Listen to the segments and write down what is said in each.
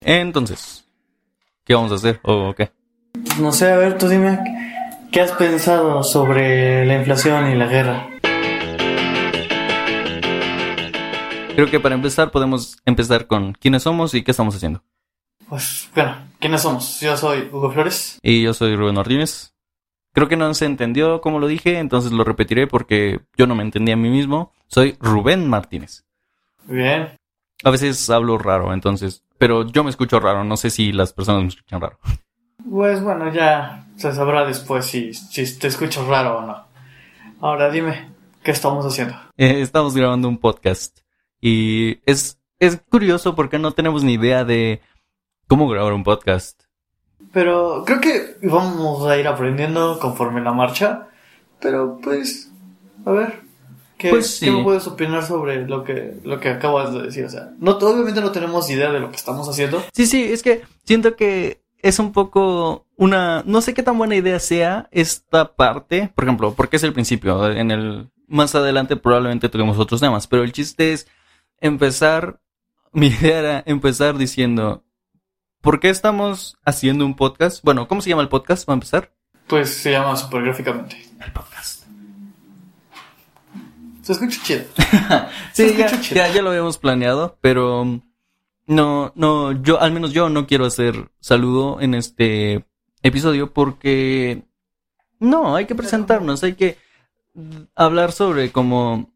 Entonces, ¿qué vamos a hacer o qué? No sé, a ver, tú dime, ¿qué has pensado sobre la inflación y la guerra? Creo que para empezar podemos empezar con quiénes somos y qué estamos haciendo. Pues, bueno, ¿quiénes somos? Yo soy Hugo Flores. Y yo soy Rubén Martínez. Creo que no se entendió como lo dije, entonces lo repetiré porque yo no me entendí a mí mismo. Soy Rubén Martínez. Bien. A veces hablo raro, entonces, pero yo me escucho raro, no sé si las personas me escuchan raro. Pues bueno, ya se sabrá después si, si te escucho raro o no. Ahora dime, ¿qué estamos haciendo? Eh, estamos grabando un podcast y es, es curioso porque no tenemos ni idea de cómo grabar un podcast. Pero creo que vamos a ir aprendiendo conforme la marcha. Pero pues, a ver, ¿qué, Pues sí. ¿qué me puedes opinar sobre lo que, lo que acabas de decir? O sea, no, obviamente no tenemos idea de lo que estamos haciendo. Sí, sí, es que siento que es un poco una, no sé qué tan buena idea sea esta parte, por ejemplo, porque es el principio, en el, más adelante probablemente toquemos otros temas, pero el chiste es empezar, mi idea era empezar diciendo, ¿por qué estamos haciendo un podcast? Bueno, ¿cómo se llama el podcast? para empezar? Pues se llama supergráficamente. El podcast. Se escucha chido. Sí, Se ya, escucha chido. ya, ya lo habíamos planeado, pero no, no, yo, al menos yo no quiero hacer saludo en este episodio porque no, hay que presentarnos, hay que hablar sobre como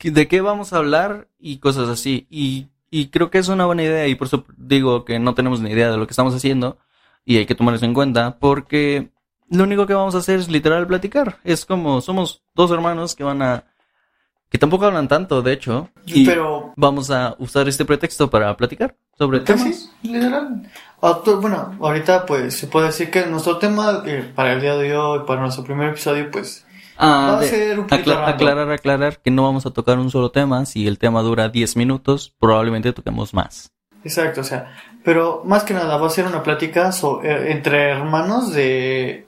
de qué vamos a hablar y cosas así. Y, y creo que es una buena idea y por eso digo que no tenemos ni idea de lo que estamos haciendo y hay que tomar eso en cuenta porque lo único que vamos a hacer es literal platicar. Es como somos dos hermanos que van a que tampoco hablan tanto, de hecho, y Pero, vamos a usar este pretexto para platicar sobre temas. sí, literal. Bueno, ahorita pues se puede decir que nuestro tema eh, para el día de hoy, para nuestro primer episodio, pues Ah, va a de- ser un aclarar, aclarar que no vamos a tocar un solo tema. Si el tema dura 10 minutos, probablemente toquemos más. Exacto, o sea, pero más que nada va a ser una plática so- eh, entre hermanos de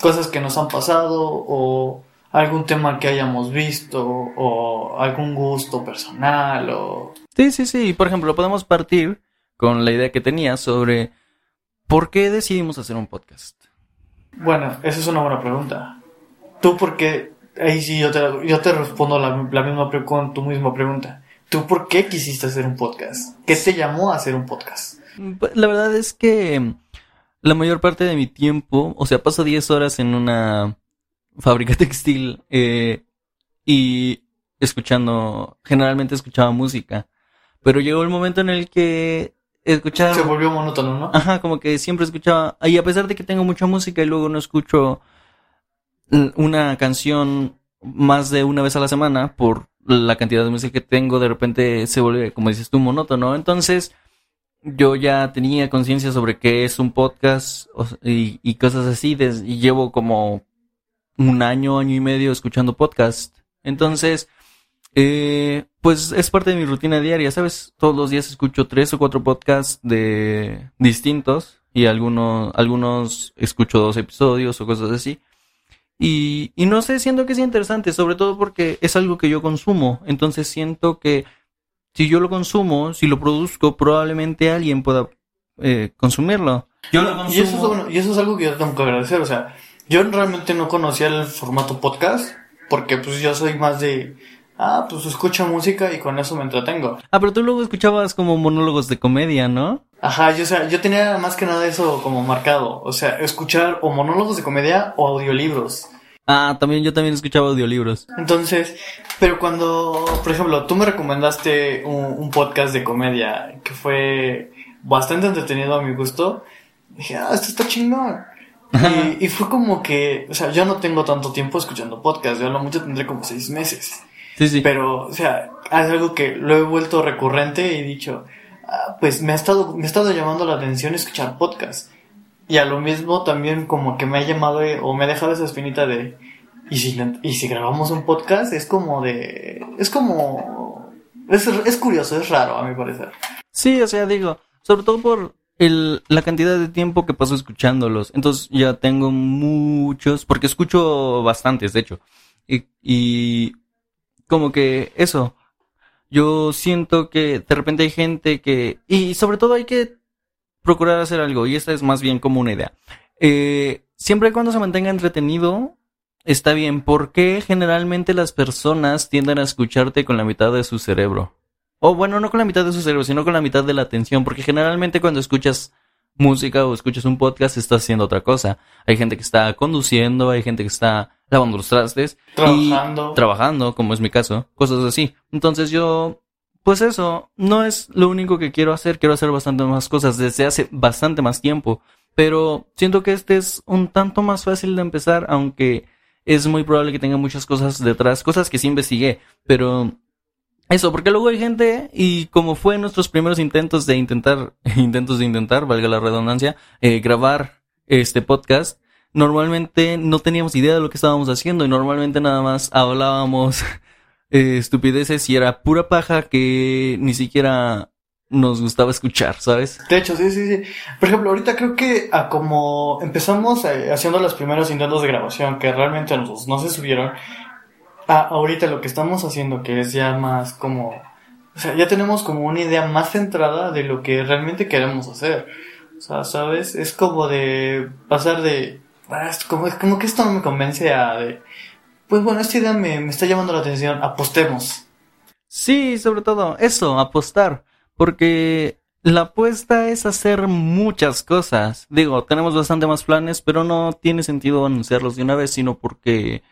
cosas que nos han pasado o algún tema que hayamos visto o algún gusto personal o Sí, sí, sí. Por ejemplo, podemos partir con la idea que tenía sobre por qué decidimos hacer un podcast. bueno, esa es una buena pregunta. ¿Tú por qué? Ahí sí yo te, yo te respondo la, la misma con tu misma pregunta. ¿Tú por qué quisiste hacer un podcast? ¿Qué te llamó a hacer un podcast? La verdad es que la mayor parte de mi tiempo, o sea, paso 10 horas en una fábrica textil eh, y escuchando, generalmente escuchaba música, pero llegó el momento en el que escuchar... Se volvió monótono, ¿no? Ajá, como que siempre escuchaba, y a pesar de que tengo mucha música y luego no escucho una canción más de una vez a la semana por la cantidad de música que tengo, de repente se vuelve, como dices tú, monótono. Entonces, yo ya tenía conciencia sobre qué es un podcast y, y cosas así, des- y llevo como un año, año y medio escuchando podcast. Entonces, eh, pues es parte de mi rutina diaria, ¿sabes? Todos los días escucho tres o cuatro podcasts de distintos y algunos, algunos escucho dos episodios o cosas así. Y, y no sé, siento que es interesante, sobre todo porque es algo que yo consumo. Entonces siento que si yo lo consumo, si lo produzco, probablemente alguien pueda eh, consumirlo. Yo lo Y eso, es, consumo. bueno, y eso es algo que yo tengo que agradecer. O sea, yo realmente no conocía el formato podcast porque pues yo soy más de, ah, pues escucho música y con eso me entretengo. Ah, pero tú luego escuchabas como monólogos de comedia, ¿no? Ajá, yo, o sea, yo tenía más que nada eso como marcado. O sea, escuchar o monólogos de comedia o audiolibros. Ah, también yo también escuchaba audiolibros. Entonces, pero cuando, por ejemplo, tú me recomendaste un, un podcast de comedia que fue bastante entretenido a mi gusto, dije, ah, esto está chingón. Y, y fue como que, o sea, yo no tengo tanto tiempo escuchando podcast, yo a lo mucho tendré como seis meses. Sí, sí. Pero, o sea, es algo que lo he vuelto recurrente y he dicho, ah, pues me ha estado, me ha estado llamando la atención escuchar podcast. Y a lo mismo también como que me ha llamado eh, o me ha dejado esa espinita de, y si, y si grabamos un podcast es como de, es como, es, es curioso, es raro a mi parecer. Sí, o sea, digo, sobre todo por el, la cantidad de tiempo que paso escuchándolos. Entonces ya tengo muchos, porque escucho bastantes, de hecho. Y, y como que eso, Yo siento que de repente hay gente que... Y sobre todo hay que procurar hacer algo, y esta es más bien como una idea. Eh, siempre y cuando se mantenga entretenido, está bien. ¿Por qué generalmente las personas tienden a escucharte con la mitad de su cerebro? O bueno, no con la mitad de su cerebro, sino con la mitad de la atención, porque generalmente cuando escuchas música o escuchas un podcast estás haciendo otra cosa. Hay gente que está conduciendo, hay gente que está lavando los trastes. Trabajando. Y trabajando, como es mi caso. Cosas así. Entonces yo, pues eso, no es lo único que quiero hacer. Quiero hacer bastante más cosas desde hace bastante más tiempo. Pero siento que este es un tanto más fácil de empezar, aunque es muy probable que tenga muchas cosas detrás, cosas que sí investigué, pero eso, porque luego hay gente, y como fue nuestros primeros intentos de intentar, intentos de intentar, valga la redundancia, eh, grabar este podcast, normalmente no teníamos idea de lo que estábamos haciendo y normalmente nada más hablábamos eh, estupideces y era pura paja que ni siquiera nos gustaba escuchar, ¿sabes? De hecho, sí, sí, sí. Por ejemplo, ahorita creo que a como empezamos eh, haciendo los primeros intentos de grabación que realmente nos, no se subieron, a ahorita lo que estamos haciendo que es ya más como... O sea, ya tenemos como una idea más centrada de lo que realmente queremos hacer. O sea, ¿sabes? Es como de pasar de... ah, es como, como que esto no me convence a de... Pues bueno, esta idea me, me está llamando la atención. Apostemos. Sí, sobre todo eso, apostar. Porque la apuesta es hacer muchas cosas. Digo, tenemos bastante más planes, pero no tiene sentido anunciarlos de una vez, sino porque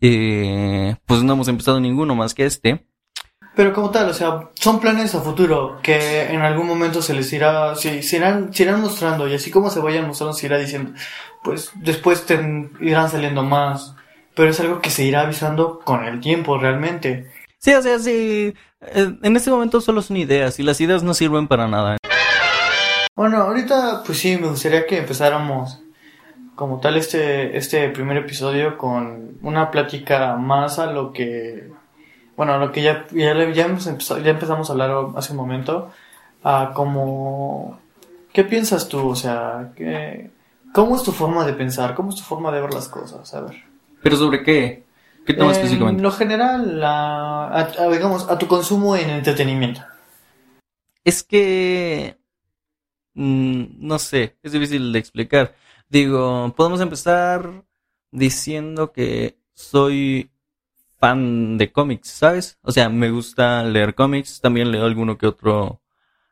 eh, pues no hemos empezado ninguno más que este. Pero como tal, o sea, son planes a futuro que en algún momento se les irá, se, se irán, se irán mostrando y así como se vayan mostrando se irá diciendo, pues después te irán saliendo más. Pero es algo que se irá avisando con el tiempo realmente. Sí, o sea, sí. En este momento solo son ideas y las ideas no sirven para nada. Bueno, ahorita pues sí, me gustaría que empezáramos como tal este, este primer episodio con una plática más a lo que, bueno, a lo que ya, ya, ya, empezado- ya empezamos a hablar hace un momento, a como, ¿qué piensas tú? O sea, ¿qué, ¿cómo es tu forma de pensar? ¿Cómo es tu forma de ver las cosas? A ver. ¿Pero sobre qué? ¿Qué tema En específicamente? lo general, a, a- a, digamos, a tu consumo en entretenimiento. Es que... mm, no sé, es difícil de explicar. Digo, podemos empezar diciendo que soy fan de cómics, ¿sabes? O sea, me gusta leer cómics, también leo alguno que otro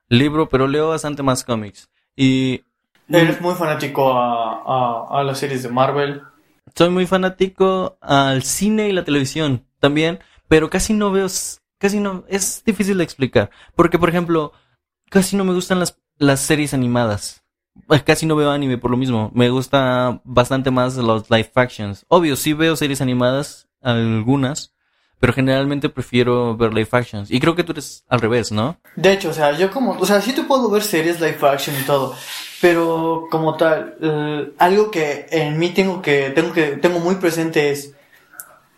libro, pero leo bastante más cómics. Y Eres muy fanático a, a, a las series de Marvel. soy muy fanático al cine y la televisión también, pero casi no veo, casi no, es difícil de explicar, porque por ejemplo, casi no me gustan las, las series animadas. Eh, Casi no veo anime por lo mismo. Me gusta bastante más los live actions. Obvio, sí veo series animadas, algunas, pero generalmente prefiero ver live actions. Y creo que tú eres al revés, ¿no? De hecho, o sea, yo como, o sea, sí te puedo ver series live action y todo, pero como tal, eh, algo que en mí tengo que, tengo que, tengo muy presente es,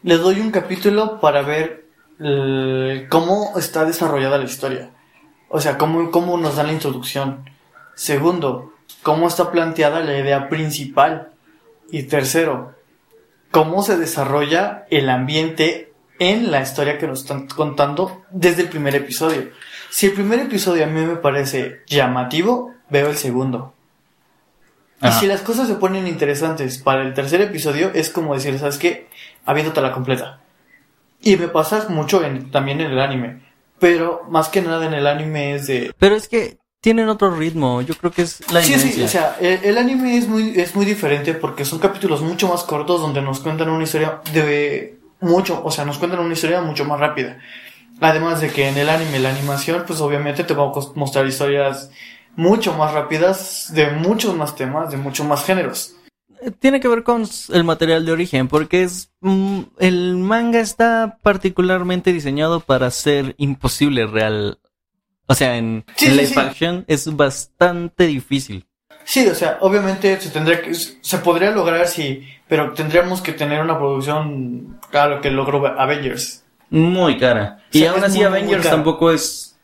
le doy un capítulo para ver eh, cómo está desarrollada la historia. O sea, cómo, cómo nos dan la introducción. Segundo, cómo está planteada la idea principal. Y tercero, cómo se desarrolla el ambiente en la historia que nos están contando desde el primer episodio. Si el primer episodio a mí me parece llamativo, veo el segundo. Y si las cosas se ponen interesantes para el tercer episodio, es como decir, ¿sabes qué? Habiéndote la completa. Y me pasa mucho en- también en el anime. Pero más que nada en el anime es de... Pero es que tienen otro ritmo. Yo creo que es la Sí, sí, o sea, el, el anime es muy, es muy diferente porque son capítulos mucho más cortos donde nos cuentan una historia de mucho, o sea, nos cuentan una historia mucho más rápida. Además de que en el anime, la animación, pues obviamente te va a mostrar historias mucho más rápidas de muchos más temas, de muchos más géneros. Eh, Tiene que ver con el material de origen, porque es mm, el manga está particularmente diseñado para ser imposible real. O sea, en, Sí, en sí, live sí. action es bastante difícil. Sí, o sea, obviamente se tendría que, se podría lograr sí, pero tendríamos que tener una producción, claro, que logró Avengers. Muy cara. O Y aún así muy, Avengers tampoco es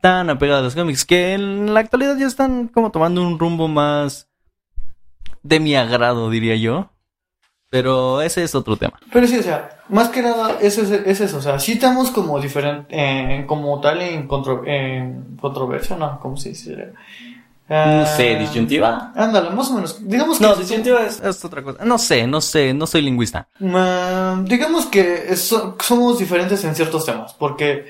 tan apegado a los cómics, que en la actualidad ya están como tomando un rumbo más de mi agrado, diría yo. Pero ese es otro tema. Pero sí, o sea, más que nada, eso es, es eso. O sea, sí estamos como diferente, eh, como tal en, contro, en controversia, ¿no? ¿Cómo se dice? No sé, Ah, disyuntiva. Ándale, más o menos. Digamos que. No, disyuntiva es, es otra cosa. No sé, no sé, no soy lingüista. Digamos que so- somos diferentes en ciertos temas, porque,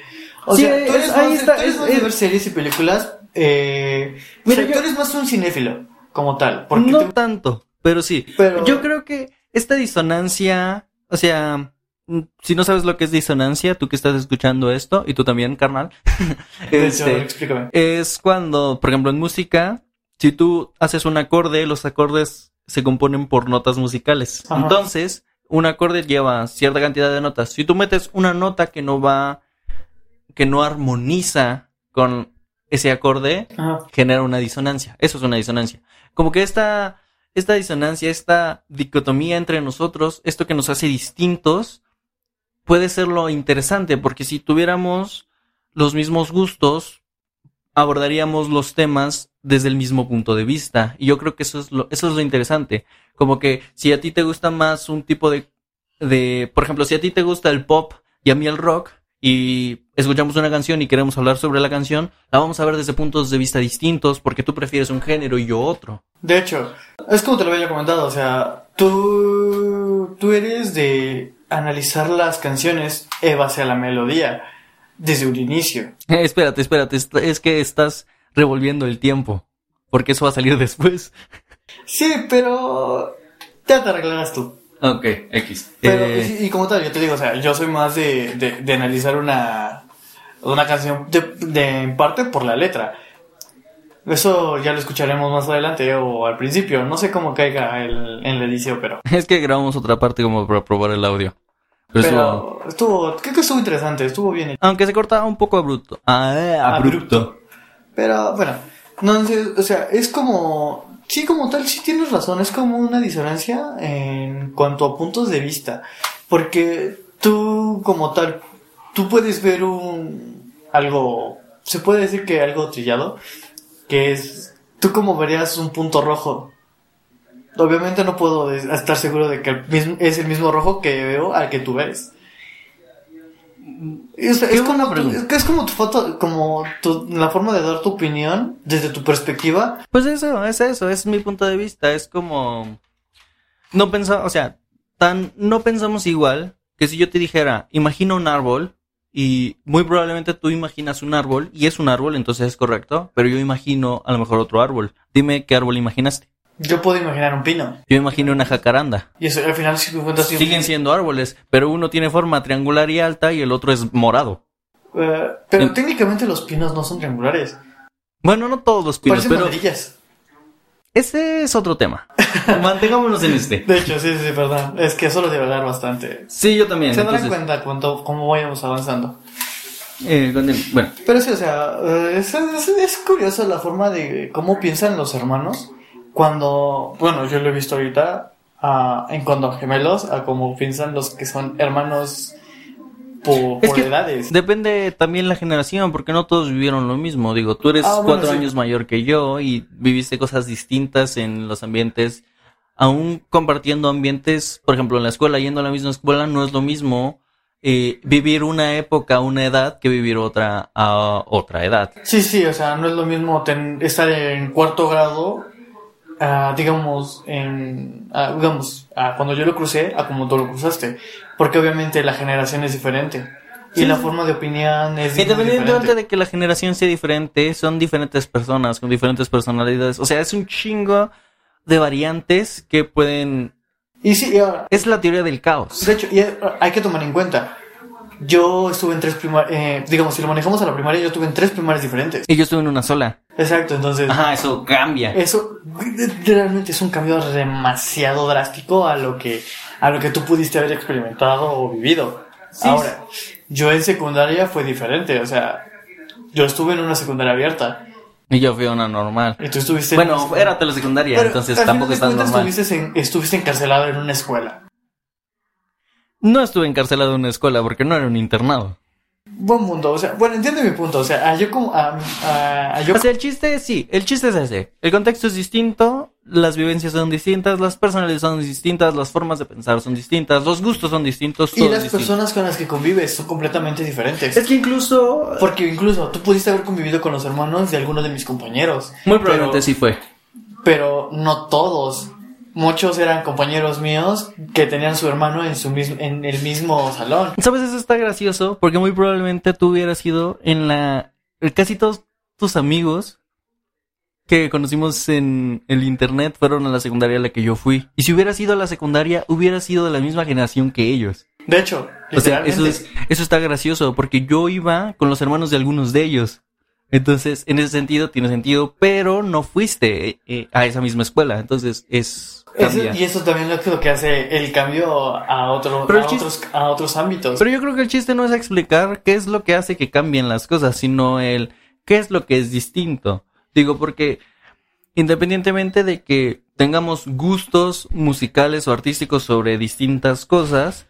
o Sí, sea, tú es- eres ahí más, está, tú eres es- más de ver series y películas, eh, o Mira, sea, yo- tú eres más un cinéfilo, como tal, porque no te- tanto, pero sí. Pero- Yo creo que esta disonancia, o sea, mm, si no sabes lo que es disonancia, tú que estás escuchando esto, y tú también, carnal, este, explícame. es cuando, por ejemplo, en música, si tú haces un acorde, los acordes se componen por notas musicales. Ajá. Entonces, un acorde lleva cierta cantidad de notas. Si tú metes una nota que no va, que no armoniza con ese acorde, Ajá. genera una disonancia. Eso es una disonancia. Como que esta, esta disonancia, esta dicotomía entre nosotros, esto que nos hace distintos, puede ser lo interesante, porque si tuviéramos los mismos gustos, abordaríamos los temas desde el mismo punto de vista. Y yo creo que eso es lo, eso es lo interesante. Como que si a ti te gusta más un tipo de, de, por ejemplo, si a ti te gusta el pop y a mí el rock, y escuchamos una canción y queremos hablar sobre la canción, la vamos a ver desde puntos de vista distintos, porque tú prefieres un género y yo otro. De hecho, es como te lo había comentado, o sea, tú, tú eres de analizar las canciones en base a la melodía, desde un inicio. Eh, espérate, espérate, es que estás revolviendo el tiempo, porque eso va a salir después. Sí, pero ya te arreglarás tú. Ok, X. Pero, Eh, y, y como tal, yo te digo, o sea, yo soy más de, de, de analizar una, una canción de, de- en parte por la letra. Eso ya lo escucharemos más adelante o al principio. No sé cómo caiga el, en la edición, pero. es que grabamos otra parte como para probar el audio. Pero estuvo, creo que estuvo interesante, estuvo bien hecho. aunque se cortaba un poco abrupto. Ah, eh, abrupto. Pero bueno, no o sea, es como. Sí, como tal, sí tienes razón, es como una disonancia en cuanto a puntos de vista. Porque tú, como tal, tú puedes ver un. algo. Se puede decir que algo trillado, que es. Tú, como verías un punto rojo. Obviamente no puedo estar seguro de que es el mismo rojo que veo al que tú ves. Es, es como tu, es que es como tu foto, como tu, la forma de dar tu opinión desde tu perspectiva. Pues eso, es eso, es mi punto de vista. Es como. No pensamos, o sea, tan. No pensamos igual que si yo te dijera, imagina un árbol. Y muy probablemente tú imaginas un árbol y es un árbol, entonces es correcto. Pero yo imagino a lo mejor otro árbol. Dime qué árbol imaginaste. Yo puedo imaginar un pino. Yo imagino una jacaranda. Y eso al final si cuentas Siguen siendo árboles, pero uno tiene forma triangular y alta y el otro es morado. eh, pero En- técnicamente los pinos no son triangulares. Bueno, no todos los pinos, Parecen pero ese es otro tema. Mantengámonos en este. De hecho, sí, sí, perdón. Es que solo hablar bastante. Sí, yo también. Se darán entonces, cuenta cuánto, cómo vayamos avanzando. eh, bueno, Pero sí, o sea, eh, es, es, es curioso la forma de cómo piensan los hermanos cuando, bueno, yo lo he visto ahorita a- en cuanto a gemelos, a cómo piensan los que son hermanos por, por edades. depende también la generación, porque no todos vivieron lo mismo. Digo, tú eres Ah, bueno, cuatro sí. años mayor que yo y viviste cosas distintas en los ambientes. Aún compartiendo ambientes, por ejemplo, en la escuela, yendo a la misma escuela, no es lo mismo eh, vivir una época, una edad, que vivir otra a otra edad. Sí, sí, o sea, no es lo mismo ten- estar en cuarto grado, ah, digamos, en, ah, digamos, ah, cuando yo lo crucé, a como tú lo cruzaste, porque obviamente la generación es diferente y Sí. la forma de opinión es Independientemente de que la generación sea diferente, son diferentes personas con diferentes personalidades. O sea, es un chingo de variantes que pueden... Y sí, y ahora, Es la teoría del caos. de hecho, y hay que tomar en cuenta, yo estuve en tres primarias, digamos, si lo manejamos a la primaria, yo estuve en tres primarias diferentes. Y yo estuve en una sola. Exacto, entonces... Ajá, eso cambia. Eso realmente es un cambio demasiado drástico a lo que a lo que tú pudiste haber experimentado o vivido. Sí. Ahora, yo en secundaria fue diferente, o sea, yo estuve en una secundaria abierta Y yo fui a una normal. y tú estuviste en Bueno, una- era telesecundaria, Pero, entonces tampoco es tan normal. Estuviste, en- estuviste encarcelado en una escuela. No estuve encarcelado en una escuela porque no era un internado. Buen punto, o sea, bueno, entiende mi punto, o sea, a yo como a, a- a yo O sea, el chiste, sí, el chiste es ese. El contexto es distinto, las vivencias son distintas, las personalidades son distintas, las formas de pensar son distintas, los gustos son distintos. Y las distinto. personas con las que convives son completamente diferentes. Es que incluso... Porque incluso tú pudiste haber convivido con los hermanos de algunos de mis compañeros. Muy probablemente pero, sí fue. Pero no todos. Muchos eran compañeros míos que tenían su hermano en, su mismo, en el mismo salón. ¿Sabes? Eso está gracioso porque muy probablemente tú hubieras ido en la... Casi todos tus amigos que conocimos en el internet fueron a la secundaria a la que yo fui. Y si hubieras ido a la secundaria, hubieras sido de la misma generación que ellos. De hecho, O sea, eso, es, eso está gracioso porque yo iba con los hermanos de algunos de ellos. Entonces, en ese sentido, tiene sentido, pero no fuiste eh, a esa misma escuela. Entonces, es... Eso- y eso también es lo que hace el cambio a, otro, Pero a, el chis- otros, a otros ámbitos. Pero yo creo que el chiste no es explicar qué es lo que hace que cambien las cosas, sino el qué es lo que es distinto. Digo, porque independientemente de que tengamos gustos musicales o artísticos sobre distintas cosas,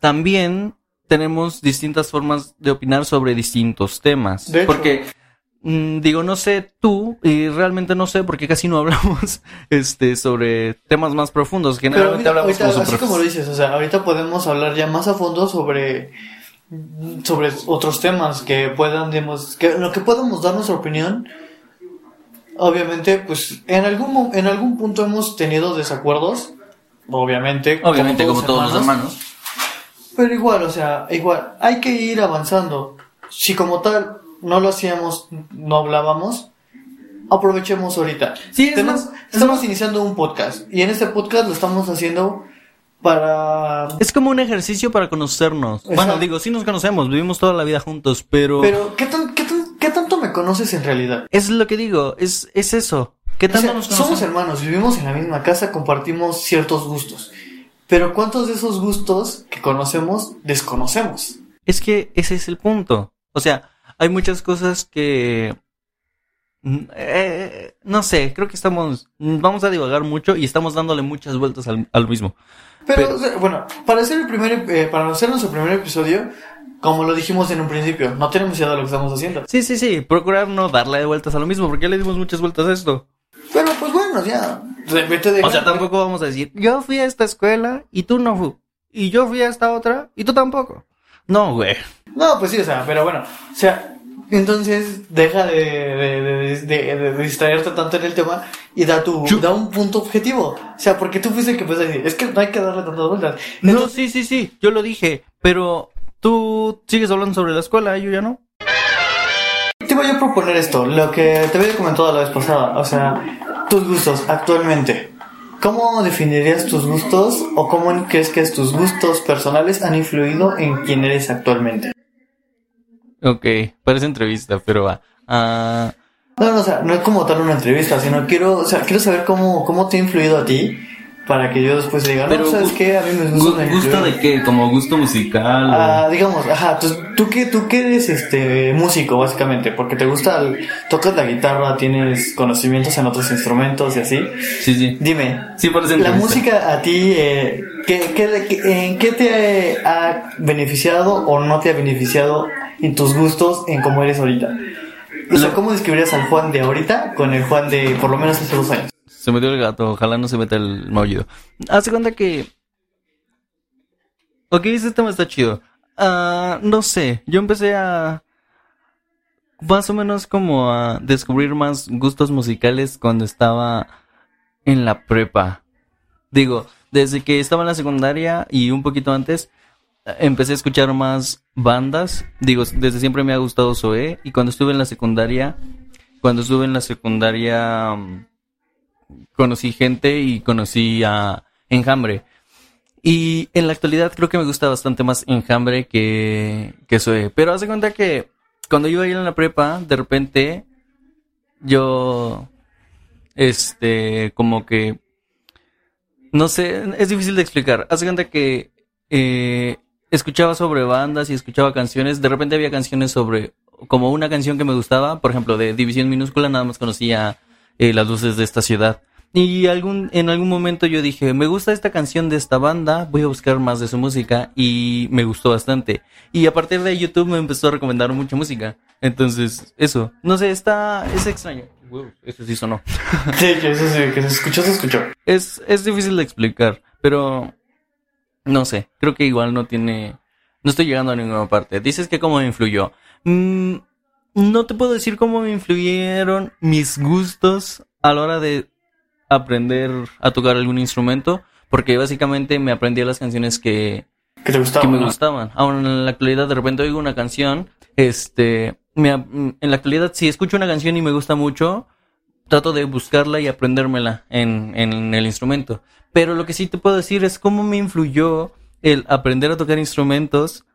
también tenemos distintas formas de opinar sobre distintos temas. De hecho. porque mm, digo, no sé tú, y realmente no sé porque casi no hablamos este sobre temas más profundos. Pero Generalmente ahorita, hablamos ahorita, como así como lo dices, o sea, ahorita podemos hablar ya más a fondo sobre sobre otros temas que puedan, digamos, que lo que podamos dar nuestra opinión. Obviamente, pues en algún en algún punto hemos tenido desacuerdos, obviamente, Obviamente, como todos los hermanos. Pero igual, o sea, igual, hay que ir avanzando. Si como tal no lo hacíamos, no hablábamos, aprovechemos ahorita. Sí, es Tenemos- más- estamos iniciando un podcast y en este podcast lo estamos haciendo para... Es como un ejercicio para conocernos. Exacto. Bueno, digo, sí nos conocemos, vivimos toda la vida juntos, pero, Pero, ¿qué, tan, qué, tan- qué tanto me conoces en realidad? es lo que digo, es, es eso. ¿Qué O tanto sea, nos somos hermanos, vivimos en la misma casa, compartimos ciertos gustos. Pero ¿cuántos de esos gustos que conocemos desconocemos? Es que ese es el punto. O sea, hay muchas cosas que... mm, eh, no sé, creo que estamos... Vamos a divagar mucho y estamos dándole muchas vueltas al, al mismo. Pero, bueno, para hacer el primer, eh, para hacer nuestro primer episodio, como lo dijimos en un principio, no tenemos idea de lo que estamos haciendo. Sí, sí, sí, procurar no darle vueltas a lo mismo, porque ya le dimos muchas vueltas a esto. Pero pues bueno, ya, vete de O sea, tampoco vamos a decir, yo fui a esta escuela y tú no fui. Y yo fui a esta otra y tú tampoco. No, güey. No, pues sí, o sea, pero bueno, o sea, entonces deja de, de, de, de- de distraerte tanto en el tema y da tu, da un punto objetivo. O sea, porque tú fuiste el que a decir, es que no hay que darle tantas vueltas. No, sí, sí, sí, yo lo dije, pero tú sigues hablando sobre la escuela, yo ya no. te voy a proponer esto, lo que te había comentado la vez pasada, o sea, tus gustos actualmente. ¿Cómo definirías tus gustos o cómo crees que tus gustos personales han influido en quién eres actualmente? Ok, parece entrevista, pero va. Ah, No, no, o sea, no es como tal una entrevista, sino quiero, o sea, quiero saber cómo, cómo te ha influido a ti para que yo después diga, no, Pero ¿sabes qué? A mí me gu- gusta ¿Gusto de qué? ¿Como gusto musical? o- Ah, digamos, ajá, tú, tú que tú que eres este músico básicamente, porque te gusta, el- tocas la guitarra, tienes conocimientos en otros instrumentos y así. Sí, sí. Dime, Sí, parece la música a ti, eh, ¿qué, qué- qué- ¿en qué te ha beneficiado o no te ha beneficiado en tus gustos, en cómo eres ahorita? O sea, ¿cómo describirías al Juan de ahorita con el Juan de por lo menos hace dos años? Se metió el gato, ojalá no se meta el maullido. Hace cuenta que. Ok, ese tema está chido. Ah, no sé, yo empecé a. Más o menos como a descubrir más gustos musicales cuando estaba en la prepa. Digo, desde que estaba en la secundaria y un poquito antes, empecé a escuchar más bandas. Digo, desde siempre me ha gustado Zoé. Y cuando estuve en la secundaria, cuando estuve en la secundaria. Conocí gente y conocí a Enjambre. Y en la actualidad creo que me gusta bastante más Enjambre que, que Zoe. Pero hace cuenta que cuando yo iba en la prepa, de repente yo, este, como que, no sé, es difícil de explicar. Hace cuenta que eh, escuchaba sobre bandas y escuchaba canciones. De repente había canciones sobre, como una canción que me gustaba, por ejemplo, de División Minúscula, nada más conocía eh, las luces de esta ciudad. Y algún, en algún momento yo dije, me gusta esta canción de esta banda, voy a buscar más de su música y me gustó bastante. Y a partir de YouTube me empezó a recomendar mucha música. Entonces, eso, no sé, está, es extraño. eso sí sonó. Sí, eso sí, que se escuchó, se escuchó. Es, es difícil de explicar, pero no sé, creo que igual no tiene... No estoy llegando a ninguna parte. Dices que cómo me influyó. Mm, no te puedo decir cómo me influyeron mis gustos a la hora de aprender a tocar algún instrumento, porque básicamente me aprendí las canciones que, Que te gustaba. que me ¿no? gustaban. Aún en la actualidad de repente oigo una canción, este, me en la actualidad si escucho una canción y me gusta mucho, trato de buscarla y aprendérmela en, en el instrumento. Pero lo que sí te puedo decir es cómo me influyó el aprender a tocar instrumentos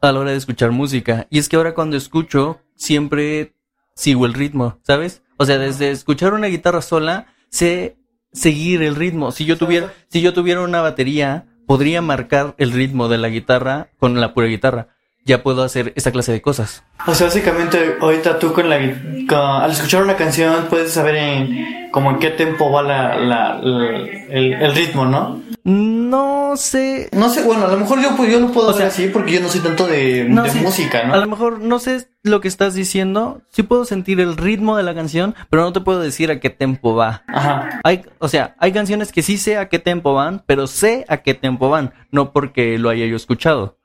a la hora de escuchar música. Y es que ahora cuando escucho, siempre sigo el ritmo, ¿sabes? O sea, desde escuchar una guitarra sola, sé seguir el ritmo. Si yo tuviera, si yo tuviera una batería, podría marcar el ritmo de la guitarra con la pura guitarra. Ya puedo hacer esa clase de cosas. O sea, básicamente ahorita tú con la con- al escuchar una canción puedes saber en como en qué tempo va la, la- la- el, el ritmo, ¿no? No sé. No sé, bueno, a lo mejor yo, pues, yo lo puedo O sea, así porque yo no soy tanto de, No, de sí, música, A ¿no? lo mejor no sé lo que estás diciendo. Sí puedo sentir el ritmo de la canción, pero no te puedo decir a qué tempo va. Ajá. Hay, o sea, hay canciones que sí sé a qué tempo van, pero sé a qué tempo van, no porque lo haya yo escuchado.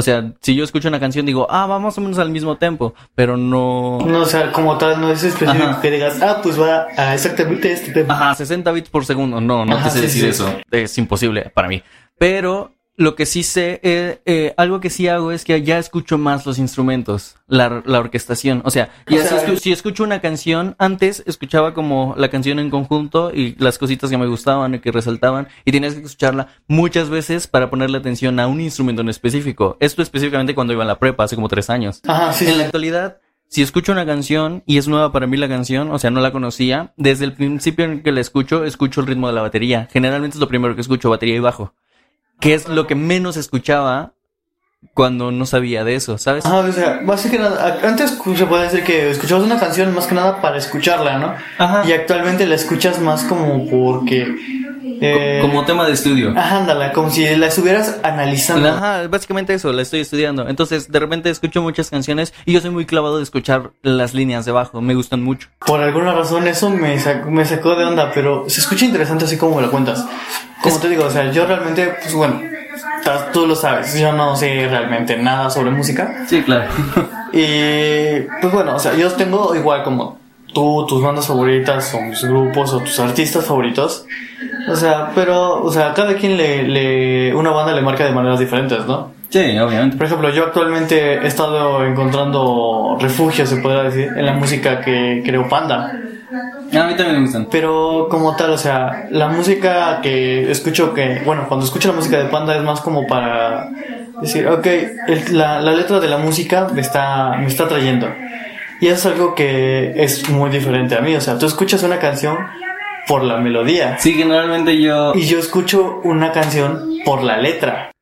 O sea, si yo escucho una canción digo, ah, va más o menos al mismo tempo, pero no... No, o sea, como tal, no es específico Ajá. que digas, ah, pues va a exactamente este tema. Ajá, 60 bits por segundo. No, no Ajá, te sé sí, decir sí. eso. Es imposible para mí. Pero lo que sí sé, eh, eh, algo que sí hago es que ya escucho más los instrumentos, la, la orquestación. O sea, O ya sea, si, escu- si escucho una canción, antes escuchaba como la canción en conjunto y las cositas que me gustaban y que resaltaban, y tenías que escucharla muchas veces para ponerle atención a un instrumento en específico. Esto específicamente cuando iba a la prepa, hace como tres años. Ajá, sí. En sí. la actualidad, si escucho una canción y es nueva para mí la canción, o sea, no la conocía, desde el principio en que la escucho, escucho el ritmo de la batería. Generalmente es lo primero que escucho, batería y bajo. Que es lo que menos escuchaba cuando no sabía de eso, ¿sabes? Ajá, o sea, básicamente, a- antes se puede decir que escuchabas una canción más que nada para escucharla, ¿no? Ajá. Y actualmente la escuchas más como porque... eh, Como tema de estudio. Ajá, ándala, como si la estuvieras analizando. Ajá, básicamente eso, la estoy estudiando. Entonces, de repente escucho muchas canciones y yo soy muy clavado de escuchar las líneas de bajo, me gustan mucho. Por alguna razón eso me sacó, me sacó de onda, pero se escucha interesante así como me lo cuentas. Como te digo, o sea, yo realmente, pues bueno, tú lo sabes, yo no sé realmente nada sobre música. Sí, claro. Y pues bueno, o sea, yo tengo igual como tú, tus bandas favoritas, o tus grupos, o tus artistas favoritos. O sea, pero, o sea, cada quien le, le, una banda le marca de maneras diferentes, ¿no? sí, obviamente. Por ejemplo, yo actualmente he estado encontrando refugio, se podría decir, en la música que creó Panda. A mí también me gustan. Pero como tal, o sea, la música que escucho que, bueno, cuando escucho la música de Panda es más como para decir, ok, el- la, la letra de la música me está, me está trayendo. Y eso es algo que es muy diferente a mí, o sea, tú escuchas una canción por la melodía Sí, generalmente yo... y yo escucho una canción por la letra.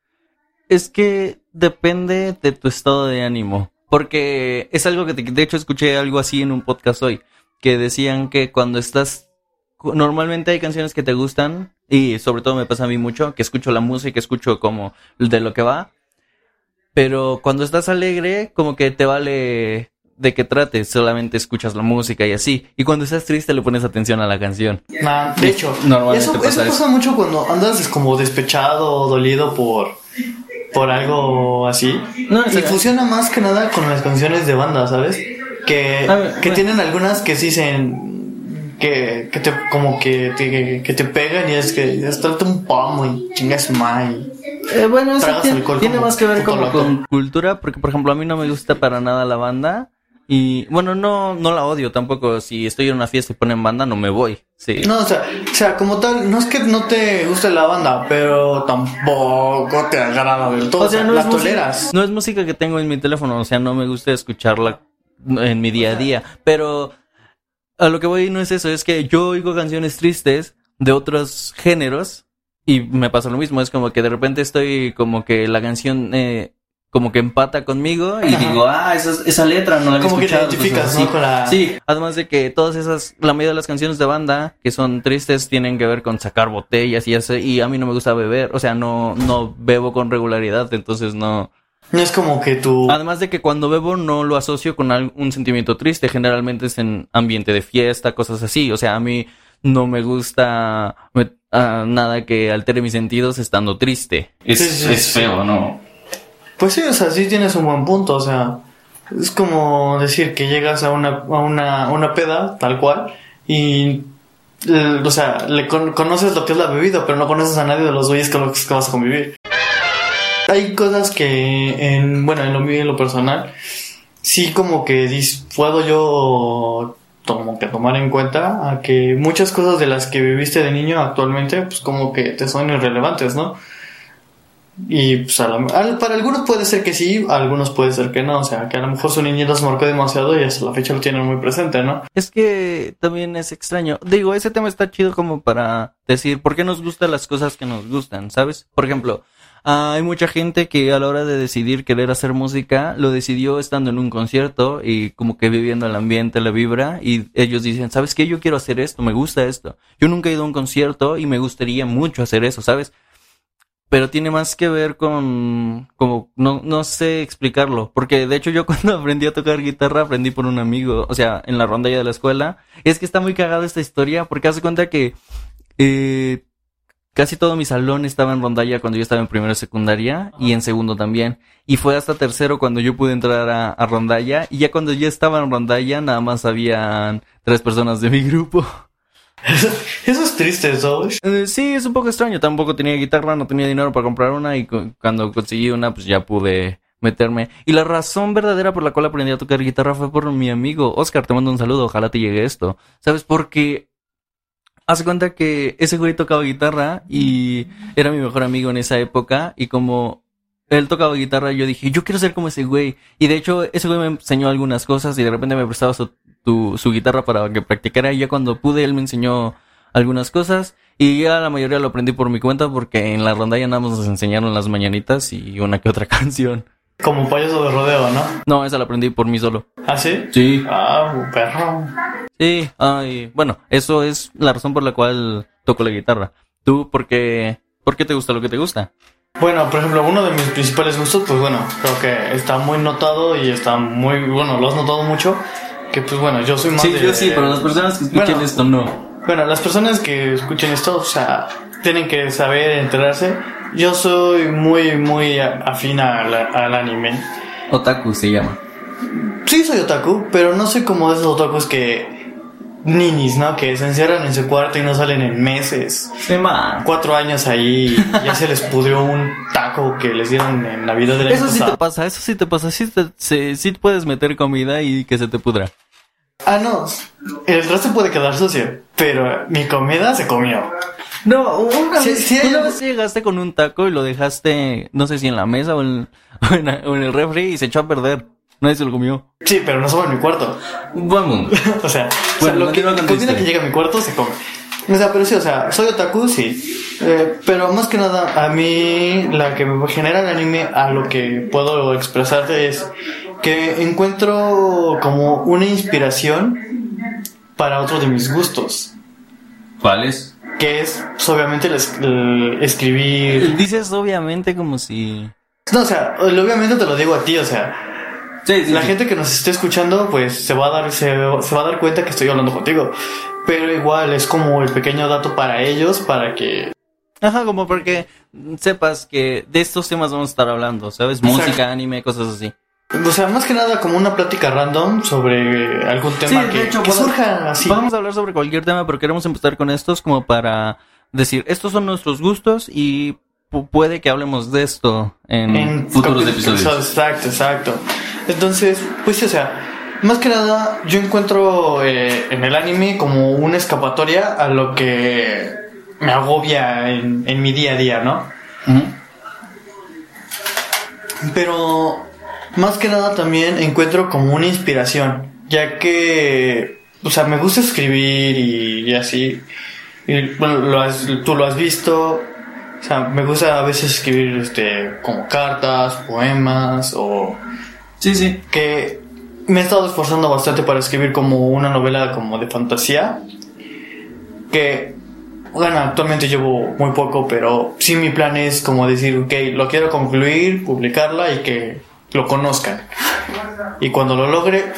Es que depende de tu estado de ánimo. Porque es algo que te- de hecho escuché algo así en un podcast hoy. Que decían que cuando estás. Normalmente hay canciones que te gustan. Y sobre todo me pasa a mí mucho. Que escucho la música, escucho como de lo que va. Pero cuando estás alegre, como que te vale de qué trates. Solamente escuchas la música y así. Y cuando estás triste le pones atención a la canción. Nah, de hecho, Normalmente eso, pasa eso eso. pasa mucho cuando andas como despechado o dolido por, por algo así. No, y funciona más que nada con las canciones de banda, ¿sabes? Que, ver, que bueno. tienen algunas que sí se que, que te como que te, que, que te pegan y es que es trata un pomo y chingas mal. Eh, bueno, eso tiene, tiene más que ver como con cultura, porque por ejemplo a mí no me gusta para nada la banda y bueno, no no la odio tampoco, si estoy en una fiesta y ponen banda no me voy. Sí. No, o sea, o sea, como tal, no es que no te guste la banda, pero tampoco te agrada del todo. o sea, no la es, música, toleras. no es música que tengo en mi teléfono, o sea, no me gusta escucharla en mi día a día, pero a lo que voy no es eso, es que yo oigo canciones tristes de otros géneros y me pasa lo mismo, es como que de repente estoy como que la canción eh, como que empata conmigo y digo, ah, esa, esa letra no la había Como que te identificas. Con la- Sí, además de que todas esas, la mayoría de las canciones de banda que son tristes tienen que ver con sacar botellas y así, y a mí no me gusta beber, o sea, no, no bebo con regularidad, entonces no, No es como que tú... Además de que cuando bebo no lo asocio con un sentimiento triste, generalmente es en ambiente de fiesta, cosas así. O sea, a mí no me gusta me- ah, nada que altere mis sentidos estando triste. Es, Sí, sí, es sí. feo, ¿no? Pues sí, o sea, sí tienes un buen punto, o sea, es como decir que llegas a una, a una, una peda, tal cual, y, eh, o sea, le con- conoces lo que es la bebida, pero no conoces a nadie de los güeyes con los que vas a convivir. Hay cosas que, en, bueno, en lo mío y en lo personal, sí como que dis- puedo yo como que tomar en cuenta a que muchas cosas de las que viviste de niño actualmente, pues como que te son irrelevantes, ¿no? Y pues a para algunos puede ser que sí, algunos puede ser que no, o sea, que a lo mejor su niñez los marcó demasiado y hasta la fecha lo tienen muy presente, ¿no? Es que también es extraño. Digo, ese tema está chido como para decir por qué nos gustan las cosas que nos gustan, ¿sabes? Por ejemplo, ah, hay mucha gente que a la hora de decidir querer hacer música lo decidió estando en un concierto y como que viviendo el ambiente, la vibra y ellos dicen, ¿sabes qué? Yo quiero hacer esto, me gusta esto. Yo nunca he ido a un concierto y me gustaría mucho hacer eso, ¿sabes? Pero tiene más que ver con como no no sé explicarlo porque de hecho yo cuando aprendí a tocar guitarra aprendí por un amigo o sea en la rondalla de la escuela. Es que está muy cagada esta historia porque hace cuenta que eh, casi todo mi salón estaba en rondalla cuando yo estaba en primero de secundaria y en segundo también. Y fue hasta tercero cuando yo pude entrar a, a rondalla y ya cuando yo estaba en rondalla nada más habían tres personas de mi grupo Eso es triste, ¿sabes? Eh, sí, es un poco extraño. Tampoco tenía guitarra, no tenía dinero para comprar una y cu- cuando conseguí una, pues ya pude meterme. Y la razón verdadera por la cual aprendí a tocar guitarra fue por mi amigo Oscar. Te mando un saludo, ojalá te llegue esto. ¿Sabes? Porque hace cuenta que ese güey tocaba guitarra y era mi mejor amigo en esa época y como él tocaba guitarra, yo dije, yo quiero ser como ese güey. Y de hecho, ese güey me enseñó algunas cosas y de repente me prestaba su, tu- su guitarra para que practicara. Y ya cuando pude, él me enseñó algunas cosas. Y ya la mayoría lo aprendí por mi cuenta porque en la rondalla nada más nos enseñaron las mañanitas y una que otra canción. Como payaso de rodeo, ¿no? No, esa la aprendí por mí solo. ¿Ah, sí? Sí. Ah, perro. Sí, ay, bueno, eso es la razón por la cual toco la guitarra. ¿Tú por qué, por qué te gusta lo que te gusta? Bueno, por ejemplo, uno de mis principales gustos, pues bueno, creo que está muy notado y está muy, bueno, lo has notado mucho, que pues bueno, yo soy más de... personas que escuchen Bueno. esto no. Bueno, las personas que escuchen esto, o sea, tienen que saber, enterarse. Yo soy muy, muy afín al, al anime. Otaku se llama. Sí soy otaku, pero no soy como esos otakus que... Ninis, ¿no? Que se encierran en su cuarto y no salen en meses. Tema. Cuatro años ahí y ya se les pudrió un taco que les dieron en Navidad del año Eso sí pasado. te pasa, eso sí te pasa. Sí, te- sí, sí puedes meter comida y que se te pudra. Ah, no. El resto puede quedar sucio, pero mi comida se comió. No, una Sí, vez, sí una un- vez llegaste con un taco y lo dejaste, no sé si en la mesa o en, o en, o en el refri y se echó a perder. Nadie se lo comió. Sí, pero no estaba en mi cuarto. Vamos. o sea, o sea, Bueno, lo que, tu comida que llega a mi cuarto se come. O sea, pero sí, o sea, soy otaku, sí. Eh, pero más que nada, a mí la que me genera el anime, a lo que puedo expresarte es que encuentro como una inspiración para otro de mis gustos. ¿Cuáles? Que es, pues, obviamente, el, es- el escribir. Dices obviamente como si... No, o sea, obviamente te lo digo a ti, o sea, Sí, la gente que nos esté escuchando, pues se va a dar, se, se va a dar cuenta que estoy hablando contigo. Pero igual es como el pequeño dato para ellos, para que. Ajá, como porque sepas que de estos temas vamos a estar hablando, ¿sabes? Exacto. Música, anime, cosas así. O sea, más que nada como una plática random sobre algún tema que, que podemos- surja así. Vamos a hablar sobre cualquier tema, pero queremos empezar con estos como para decir, estos son nuestros gustos y pu- puede que hablemos de esto en, en futuros episodios. Exacto, exacto. Entonces, pues sí, o sea, más que nada, yo encuentro eh, en el anime como una escapatoria a lo que me agobia en, en mi día a día, ¿no? Pero más que nada también encuentro como una inspiración, ya que, o sea, me gusta escribir y, y así. Y, bueno, lo has- tú lo has visto. O sea, me gusta a veces escribir este, como cartas, poemas o Sí, sí. que me he estado esforzando bastante para escribir como una novela como de fantasía que Bueno, actualmente llevo muy poco, pero sí mi plan es como decir, ok, lo quiero concluir, publicarla y que lo conozcan. Y cuando lo logre,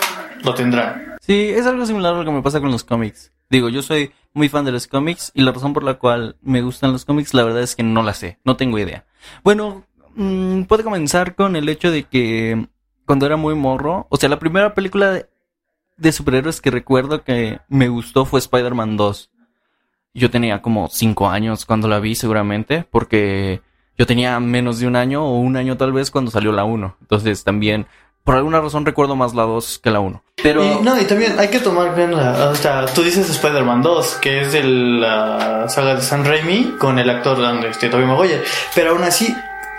lo tendrán. Sí, es algo similar a lo que me pasa con los cómics. Digo, yo soy muy fan de los cómics y la razón por la cual me gustan los cómics, la verdad es que no la sé, no tengo idea. Bueno, mmm, puede comenzar con el hecho de que cuando era muy morro, o sea, la primera película de, superhéroes que recuerdo que me gustó fue Spider-Man 2. Yo tenía como 5 años cuando la vi seguramente, porque yo tenía menos de un año o un año tal vez cuando salió la 1. Entonces también por alguna razón recuerdo más la 2 que la 1. Pero... No, y también hay que tomar bien la... O sea, tú dices Spider-Man 2, que es de la saga de San Raimi con el actor este, Tobey Maguire. Pero aún así,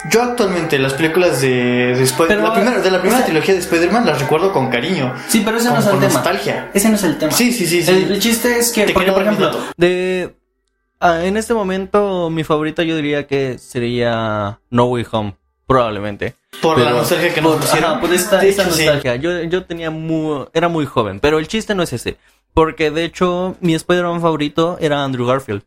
yo actualmente las películas de, de, Spider Pero, la primera, de la primera esa- trilogía de Spider-Man las recuerdo con cariño. Sí, pero ese no es el con tema. nostalgia. Ese no es el tema. Sí, sí, sí, sí. El, el chiste es que, Te por ejemplo, de ah, en este momento mi favorita yo diría que sería No Way Home, probablemente. Por la nostalgia que nos por, pusieron. ajá, por esta, esta hecho, sí. nostalgia. Yo, yo tenía muy, era muy joven, pero el chiste no es ese. Porque de hecho, mi Spider-Man favorito era Andrew Garfield.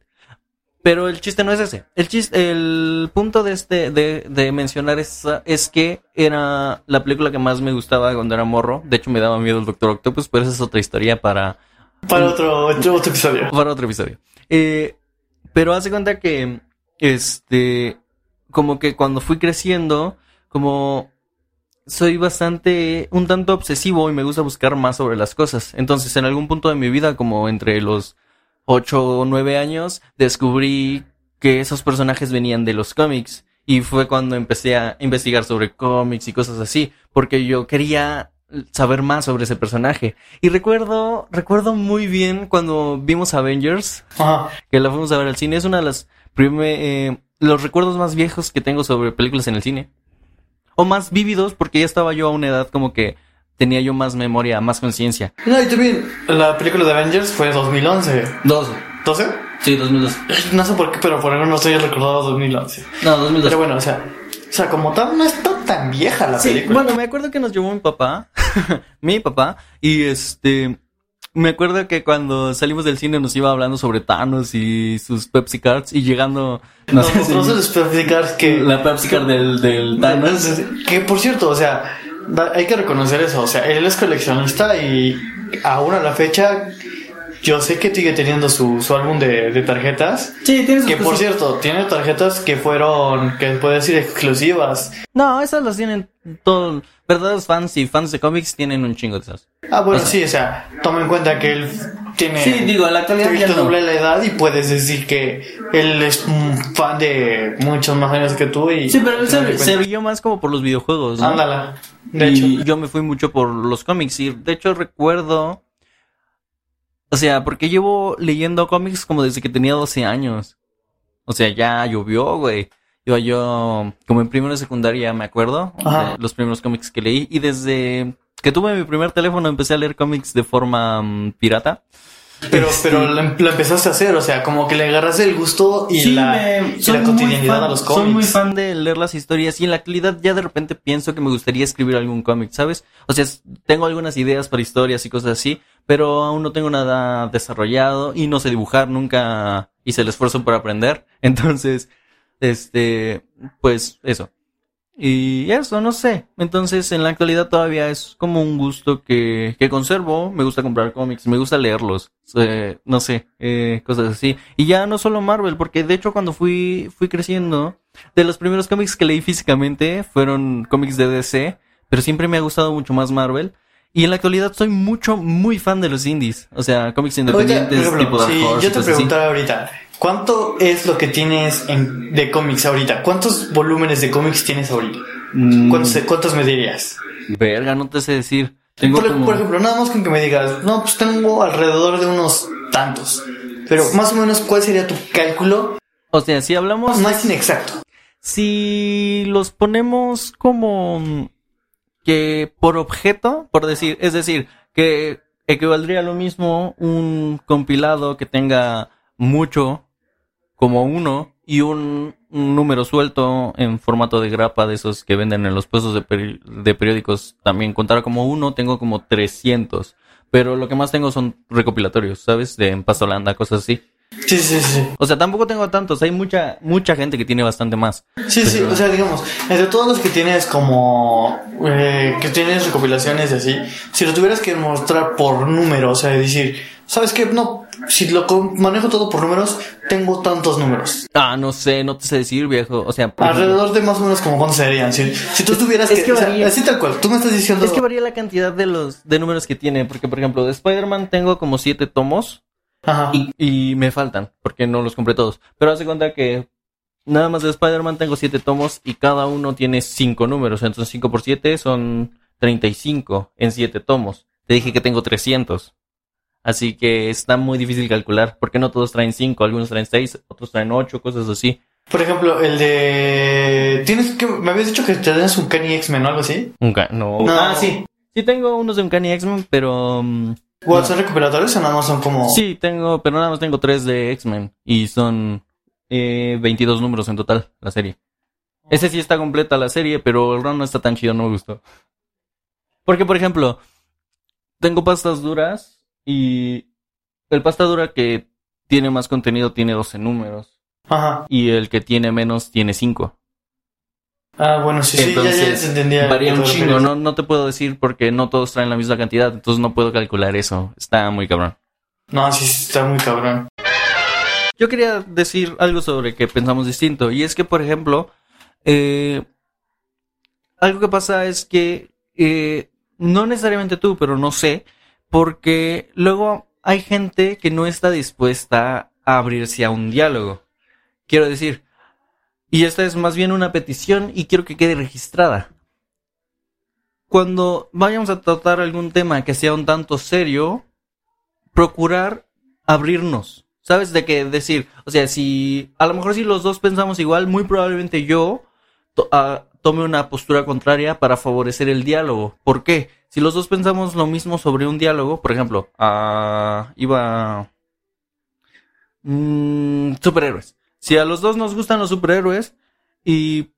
Pero el chiste no es ese. El chiste, el punto de este, de, de mencionar esa, es que era la película que más me gustaba cuando era morro. De hecho, me daba miedo el Doctor Octopus, pero esa es otra historia para, Para otro, otro, episodio. para otro episodio. Eh, pero hace cuenta que, este, como que cuando fui creciendo, como soy bastante, un tanto obsesivo y me gusta buscar más sobre las cosas. Entonces, en algún punto de mi vida, como entre los 8 o 9 años, descubrí que esos personajes venían de los cómics. Y fue cuando empecé a investigar sobre cómics y cosas así, porque yo quería saber más sobre ese personaje. Y recuerdo, recuerdo muy bien cuando vimos Avengers, Ajá. que la fuimos a ver al cine. Es una de las prime- eh, los recuerdos más viejos que tengo sobre películas en el cine. O más vívidos, porque ya estaba yo a una edad como que tenía yo más memoria, más conciencia. No, y también la película de Avengers fue 2011. Dos. ¿12? Sí, 2002. No sé por qué, pero por algún no estoy recordado 2011. No, 2002. Pero bueno, o sea, o sea, como tal, no está tan vieja la Sí, película. bueno, me acuerdo que nos llevó mi papá, mi papá, y este, me acuerdo que cuando salimos del cine nos iba hablando sobre Thanos y sus Pepsi Cards y llegando, no, no, sé no, si- no les puede explicar que... la Pepsi Card del, del Thanos. Que por cierto, o sea, da- hay que reconocer eso. O sea, él es coleccionista y aún a la fecha, yo sé que sigue teniendo su, su álbum de, de tarjetas. Sí, tienes Que por cierto, tiene tarjetas que fueron, que puedo decir, exclusivas. No, esas las tienen todos, verdaderos fans y fans de cómics tienen un chingo de esas. Ah, bueno, sí, o sea, toma en cuenta que él tiene. Sí, digo, en la actualidad ya no. doble la edad y puedes decir que él es un fan de muchos más años que tú. Y Sí, pero él se, se brilló más como por los videojuegos, ¿no? Ándala. De y hecho, yo me fui mucho por los cómics y de hecho recuerdo, o sea, porque llevo leyendo cómics como desde que tenía 12 años. O sea, ya llovió, güey. Iba yo como en primero de secundaria, me acuerdo, de los primeros cómics que leí y desde que tuve mi primer teléfono empecé a leer cómics de forma mm, pirata. pero, Este, pero lo, lo empezaste a hacer, o sea, como que le agarraste el gusto y Sí, la, me- y la cotidianidad fan- a los Soy muy cómics. fan de leer las historias y en la actualidad ya de repente pienso que me gustaría escribir algún cómic, ¿sabes? O sea, tengo algunas ideas para historias y cosas así, pero aún no tengo nada desarrollado y no sé dibujar, nunca hice el esfuerzo por aprender. Entonces, este, pues eso. Y eso, no sé. Entonces, en la actualidad todavía es como un gusto que, que conservo. Me gusta comprar cómics, me gusta leerlos. Eh, no sé, eh, cosas así. Y ya no solo Marvel, porque de hecho cuando fui, fui creciendo, de los primeros cómics que leí físicamente fueron cómics de DC, pero siempre me ha gustado mucho más Marvel. Y en la actualidad soy mucho, muy fan de los indies. O sea, cómics independientes, tipo y yo te preguntara ahorita, ¿cuánto es lo que tienes en, de cómics ahorita? ¿Cuántos volúmenes de cómics tienes ahorita? Mm, ¿Cuántos, ¿Cuántos me dirías? Verga, no te sé decir. Tengo Por, como- por ejemplo, nada más con que me digas, no, pues tengo alrededor de unos tantos. Pero más o menos, ¿cuál sería tu cálculo O sea, si hablamos... más inexacto? Si los ponemos como que por objeto, por decir, es decir, que equivaldría a lo mismo un compilado que tenga mucho como uno y un, un número suelto en formato de grapa de esos que venden en los puestos de, peri- de periódicos también contara como uno, tengo como 300. Pero lo que más tengo son recopilatorios, ¿sabes? De en holanda, cosas así. Sí, sí, sí. O sea, tampoco tengo tantos. Hay mucha, mucha gente que tiene bastante más. Sí, sí, o sea, digamos, entre todos los que tienes como, eh, que tienes recopilaciones y así, si lo tuvieras que mostrar por número, o sea, decir, ¿sabes qué? No, si lo manejo todo por números, tengo tantos números. Ah, no sé, no te sé decir, viejo. O sea, Alrededor de más o menos como cuántos serían. Si, si tú tuvieras es que, que o sea, varía. así tal cual, tú me estás diciendo... es que varía la cantidad de los de números que tiene. Porque, por ejemplo, de Spider-Man tengo como siete tomos. Ajá. Y, y me faltan, porque no los compré todos. Pero hace cuenta que nada más de Spider-Man tengo siete tomos y cada uno tiene cinco números. Entonces 5 por 7 son 35 en siete tomos. Te dije que tengo 300. Así que está muy difícil calcular, porque no todos traen 5, algunos traen 6, otros traen 8, cosas así. Por ejemplo, el de... ¿Tienes que... Me habías dicho que te das un Kenny X-Men o algo así? Nunca, no. No. Ah, sí. Sí tengo unos de Uncanny X-Men, pero... mm, ¿O son recuperatorios o nada más son como... Sí, tengo, pero nada más tengo 3 de X-Men. Y son eh, 22 números en total, la serie. Ese sí está completa la serie, pero el run no está tan chido, no me gustó. Porque, por ejemplo, tengo pastas duras y el pasta dura que tiene más contenido tiene 12 números. Ajá. Y el que tiene menos tiene 5. Ah, bueno, sí, sí, ya, ya Entonces, se entendía. varía un chingo. No, no te puedo decir porque no todos traen la misma cantidad. Entonces no puedo calcular eso. Está muy cabrón. No, sí, sí, está muy cabrón. Yo quería decir algo sobre que pensamos distinto. Y es que, por ejemplo, eh, algo que pasa es que eh, no necesariamente tú, pero no sé, porque luego hay gente que no está dispuesta a abrirse a un diálogo. Quiero decir, y esta es más bien una petición y quiero que quede registrada. Cuando vayamos a tratar algún tema que sea un tanto serio, procurar abrirnos. ¿Sabes? De qué decir, o sea, si a lo mejor si los dos pensamos igual, muy probablemente yo ah, tome una postura contraria para favorecer el diálogo. ¿Por qué? Si los dos pensamos lo mismo sobre un diálogo, por ejemplo, ah, iba... mm, superhéroes. Si a los dos nos gustan los superhéroes y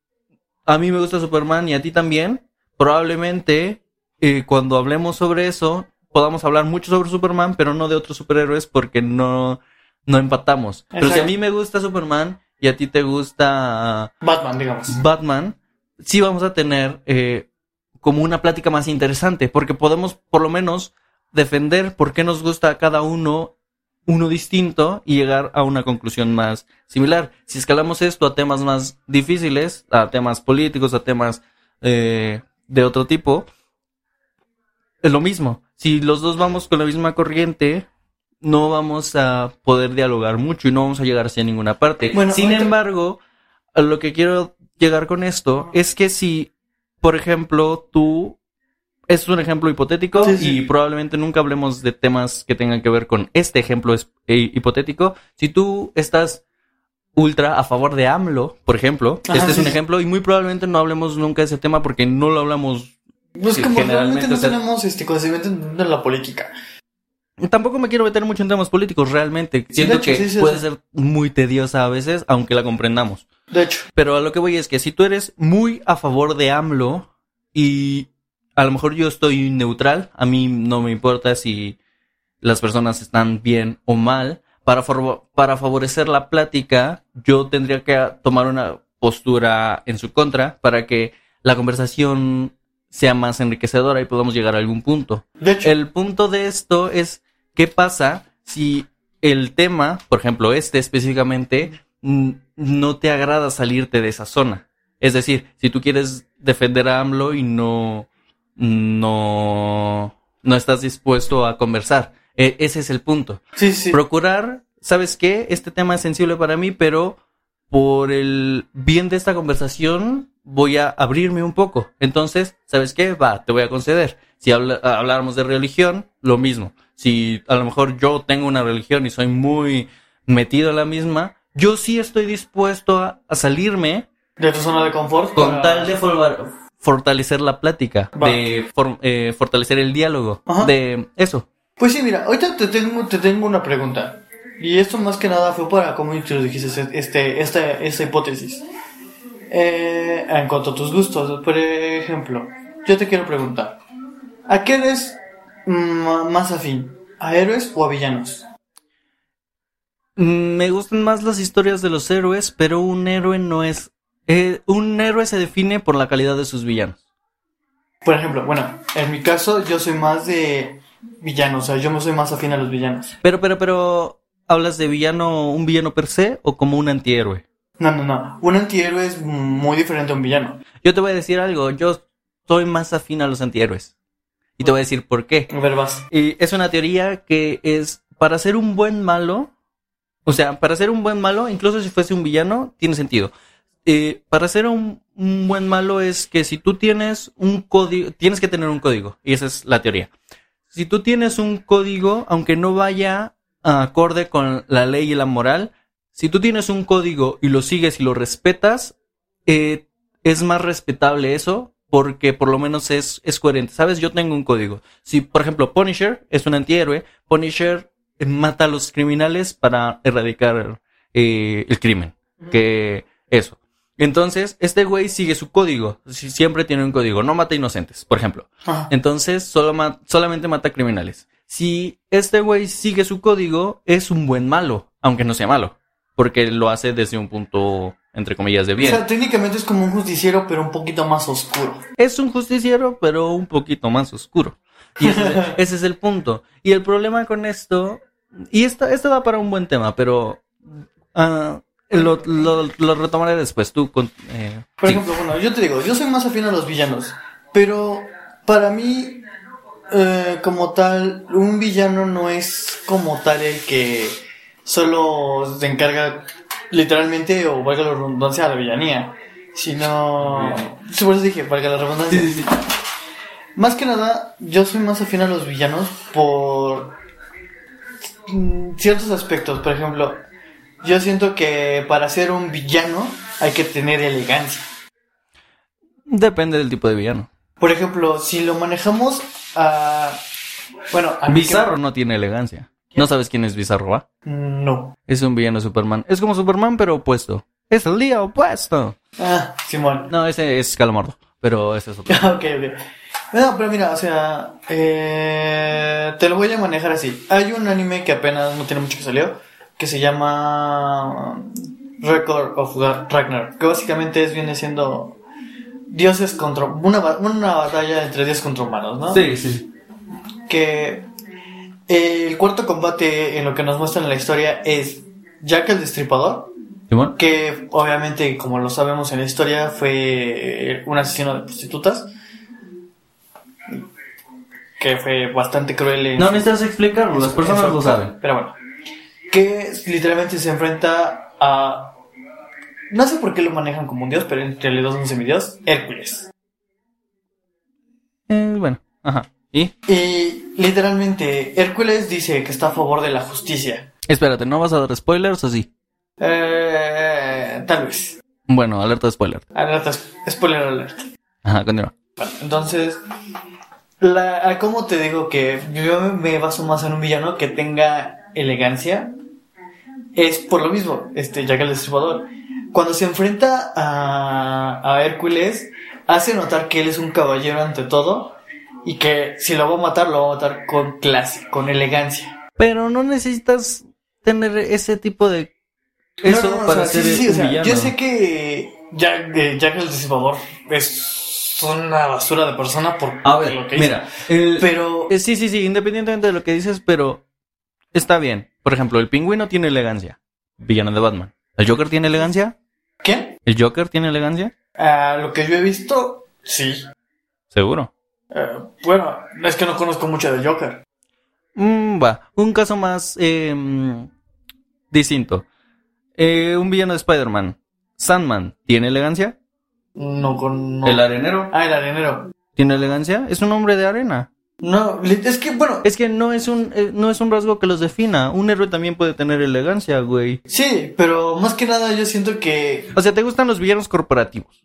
a mí me gusta Superman y a ti también, probablemente eh, cuando hablemos sobre eso podamos hablar mucho sobre Superman, pero no de otros superhéroes porque no, no empatamos. Pero si a mí me gusta Superman y a ti te gusta Batman, digamos. Batman, sí vamos a tener eh, como una plática más interesante, porque podemos por lo menos defender por qué nos gusta a cada uno uno distinto y llegar a una conclusión más similar. Si escalamos esto a temas más difíciles, a temas políticos, a temas eh, de otro tipo, es lo mismo. Si los dos vamos con la misma corriente, no vamos a poder dialogar mucho y no vamos a llegar hacia ninguna parte. Bueno, Sin ahorita- embargo, a lo que quiero llegar con esto es que si, por ejemplo, tú es un ejemplo hipotético Sí, sí. y probablemente nunca hablemos de temas que tengan que ver con este ejemplo es- eh, hipotético. Si tú estás ultra a favor de AMLO, por ejemplo, Ajá, este es un ejemplo y muy probablemente no hablemos nunca de ese tema porque no lo hablamos. Pues Sí, como generalmente, realmente no o sea- tenemos este conocimiento de la política. Tampoco me quiero meter mucho en temas políticos realmente. Siento hecho, que sí, sí, puede ser muy tediosa a veces, aunque la comprendamos. De hecho, Pero a lo que voy es que si tú eres muy a favor de AMLO y a lo mejor yo estoy neutral, a mí no me importa si las personas están bien o mal, para, para favorecer la plática yo tendría que tomar una postura en su contra para que la conversación sea más enriquecedora y podamos llegar a algún punto. de hecho, El punto de esto es qué pasa si el tema, por ejemplo, este específicamente, no te agrada salirte de esa zona. Es decir, si tú quieres defender a AMLO y no, no, no estás dispuesto a conversar. E- ese es el punto. sí, sí. Procurar, ¿sabes qué? Este tema es sensible para mí, pero por el bien de esta conversación voy a abrirme un poco. Entonces, ¿sabes qué? Va, te voy a conceder. Si habla- habláramos de religión, lo mismo. Si a lo mejor yo tengo una religión y soy muy metido en la misma, yo sí estoy dispuesto a, a salirme de tu zona de confort. con para- tal de for- fortalecer la plática, Va. de for- eh, fortalecer el diálogo, Ajá. de eso. Pues sí, mira, ahorita te tengo, te tengo una pregunta. Y esto más que nada fue para cómo introdujiste este, esta, esta hipótesis. Eh, en cuanto a tus gustos, por ejemplo, yo te quiero preguntar, ¿a qué eres mm, más afín? ¿A héroes o a villanos? Mm, Me gustan más las historias de los héroes, pero un héroe no es... eh, un héroe se define por la calidad de sus villanos. Por ejemplo, bueno, en mi caso yo soy más de villanos, o sea, yo me soy más afín a los villanos. Pero, pero, pero... ¿Hablas de villano, un villano per se o como un antihéroe? No, no, no. Un antihéroe es muy diferente a un villano. Yo te voy a decir algo, yo soy más afín a los antihéroes. Y te voy a decir por qué. A ver, vas. Y es una teoría que es para ser un buen malo, o sea, para ser un buen malo, incluso si fuese un villano, tiene sentido. Eh, para ser un, buen malo es que si tú tienes un código, tienes que tener un código, y esa es la teoría. Si tú tienes un código, aunque no vaya acorde con la ley y la moral, si tú tienes un código y lo sigues y lo respetas, eh, es más respetable eso porque por lo menos es, es coherente. ¿Sabes? Yo tengo un código. Si, por ejemplo, Punisher es un antihéroe, Punisher mata a los criminales para erradicar eh, el crimen. Que eso. Entonces, este güey sigue su código. Si- Siempre tiene un código. No mata inocentes, por ejemplo. Ajá. Entonces, solo ma- solamente mata criminales. Si este güey sigue su código, es un buen malo, aunque no sea malo. Porque lo hace desde un punto, entre comillas, de O bien. sea, técnicamente es como un justiciero, pero un poquito más oscuro. Es un justiciero, pero un poquito más oscuro. Y ese, ese es el punto. Y el problema con esto, y esto, esto da para un buen tema, pero ah, lo, lo, lo retomaré después. Tú, con, eh, Por sí. ejemplo, bueno, yo te digo, yo soy más afín a los villanos, pero para mí, eh, como tal, un villano no es como tal el que solo se encarga literalmente, o valga la redundancia, a la villanía, sino... Sí, Por eso dije, valga la redundancia. Más que nada, yo soy más afín a los villanos por ciertos aspectos. Por ejemplo, yo siento que para ser un villano hay que tener elegancia. Depende del tipo de villano. Por ejemplo, si lo manejamos a... Bueno, a mí que- Bizarro no tiene elegancia. ¿No sabes quién es Bizarro, va? No. Es un villano Superman. Es como Superman, pero opuesto. Es el día opuesto. Ah, Simón. No, ese es Calamardo. Pero ese es otro. ok, ok. No, pero mira, o sea, eh, te lo voy a manejar así. Hay un anime que apenas no tiene mucho que salió, que se llama Record of Ragnar, que básicamente es viene siendo dioses contra una, una batalla entre dioses contra humanos, ¿no? Sí, sí. Que el cuarto combate en lo que nos muestra en la historia es Jack el Destripador, Que obviamente, como lo sabemos en la historia, fue un asesino de prostitutas. Que fue bastante cruel en... No necesitas explicarlo, las personas lo saben. Pero bueno. Que literalmente se enfrenta a... No sé por qué lo manejan como un dios, pero en realidad es un semidios. Hércules. Eh, bueno, ajá. ¿Y? Y literalmente Hércules dice que está a favor de la justicia. Espérate, ¿no vas a dar spoilers o sí? Eh, tal vez. Bueno, alerta de spoiler. Alerta, spoiler alert. Ajá, continúa. Entonces, la, ¿cómo te digo que yo me baso más en un villano que tenga elegancia? Es por lo mismo, este Jack el Destripador. Cuando se enfrenta a, a Hércules, hace notar que él es un caballero ante todo y que si lo va a matar, lo va a matar con clase, con elegancia. Pero no necesitas tener ese tipo de... Eso No, no, no, para o sea, ser sí, sí, un o sea, villano. Yo sé que Jack, eh, Jack el Destripador es una basura de persona por A ver, lo que hizo. mira. el- Pero eh, sí, sí, sí, independientemente de lo que dices, pero está bien. Por ejemplo, el pingüino tiene elegancia. Villano de Batman. ¿El Joker tiene elegancia? ¿Quién? ¿El Joker tiene elegancia? Ah, lo que yo he visto, sí. Seguro. Eh, bueno, es que no conozco mucho de Joker. Mm, va, un caso más eh, distinto. Eh, un villano de Spider-Man. Sandman, ¿tiene elegancia? No con. El arenero. Ah, el arenero. ¿Tiene elegancia? Es un hombre de arena. No, es que, bueno, Es que no es un, eh, no es un rasgo que los defina. Un héroe también puede tener elegancia, güey. sí, pero más que nada yo siento que. O sea, ¿te gustan los villanos corporativos?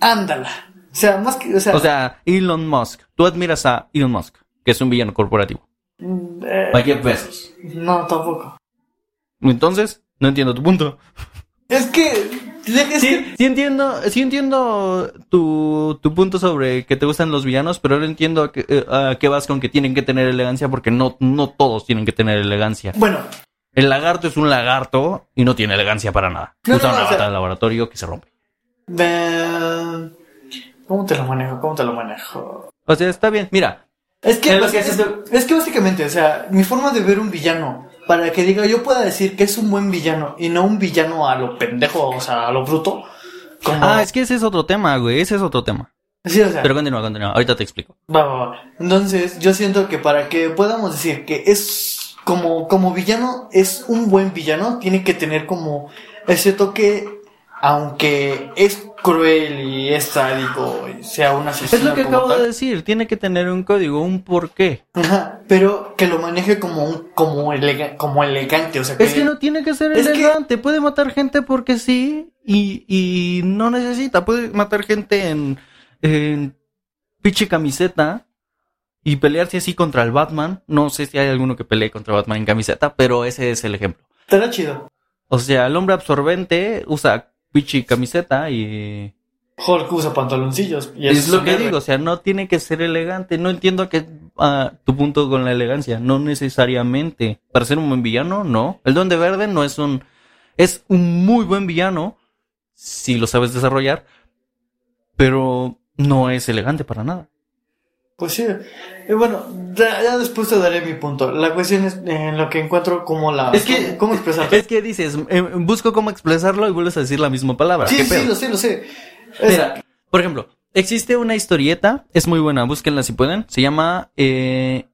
Ándala. O sea, más que. O sea, O sea, Elon Musk. Tú admiras a Elon Musk, que es un villano corporativo. mm, eh, A Jeff Bezos. no, tampoco. Entonces, no entiendo tu punto. Es que. Es Sí, que sí entiendo, sí entiendo tu, tu punto sobre que te gustan los villanos, pero no entiendo a qué, eh, a qué vas con que tienen que tener elegancia porque no, no todos tienen que tener elegancia. Bueno, El lagarto es un lagarto y no tiene elegancia para nada. No, Usa no, una o sea- bata de laboratorio que se rompe. ¿Cómo te lo manejo? ¿Cómo te lo manejo? O sea, está bien. Mira, Es que, Es que es, es que básicamente, o sea, mi forma de ver un villano, para que diga, yo pueda decir que es un buen villano y no un villano a lo pendejo, o sea, a lo bruto. Como... ah, es que ese es otro tema, güey. Ese es otro tema. Sí, o sea, Pero continúa, continúa. Ahorita te explico. va, va, va. Entonces, yo siento que para que podamos decir que es como, como villano, es un buen villano, tiene que tener como ese toque, aunque es cruel y es sádico, y sea un asesino. Es lo que acabo de decir. Tiene que tener un código, un porqué. Ajá, pero que lo maneje como un, como, elega- como elegante, o sea, que, Es que no tiene que ser Es que- elegante. Puede matar gente porque sí y, y no necesita. Puede matar gente en, en pinche camiseta y pelearse así contra el Batman. No sé si hay alguno que pelee contra Batman en camiseta, pero ese es el ejemplo. estará chido. O sea, el hombre absorbente usa pinche camiseta y... Hulk usa pantaloncillos. Y Es lo que digo, o sea, no tiene que ser elegante. No entiendo que ah, tu punto con la elegancia. No necesariamente. Para ser un buen villano, no. El Duende Verde no es un. Es un muy buen villano. Si lo sabes desarrollar. Pero no es elegante para nada. Pues sí. Y bueno, ya, ya después te daré mi punto. La cuestión es en lo que encuentro como la... Es que- ¿Cómo expresar? Es que dices, eh, busco cómo expresarlo y vuelves a decir la misma palabra. sí, ¿Qué sí, lo sé, lo sé. Es- Mira, por ejemplo, existe una historieta, es muy buena, búsquenla si pueden. Se llama eh,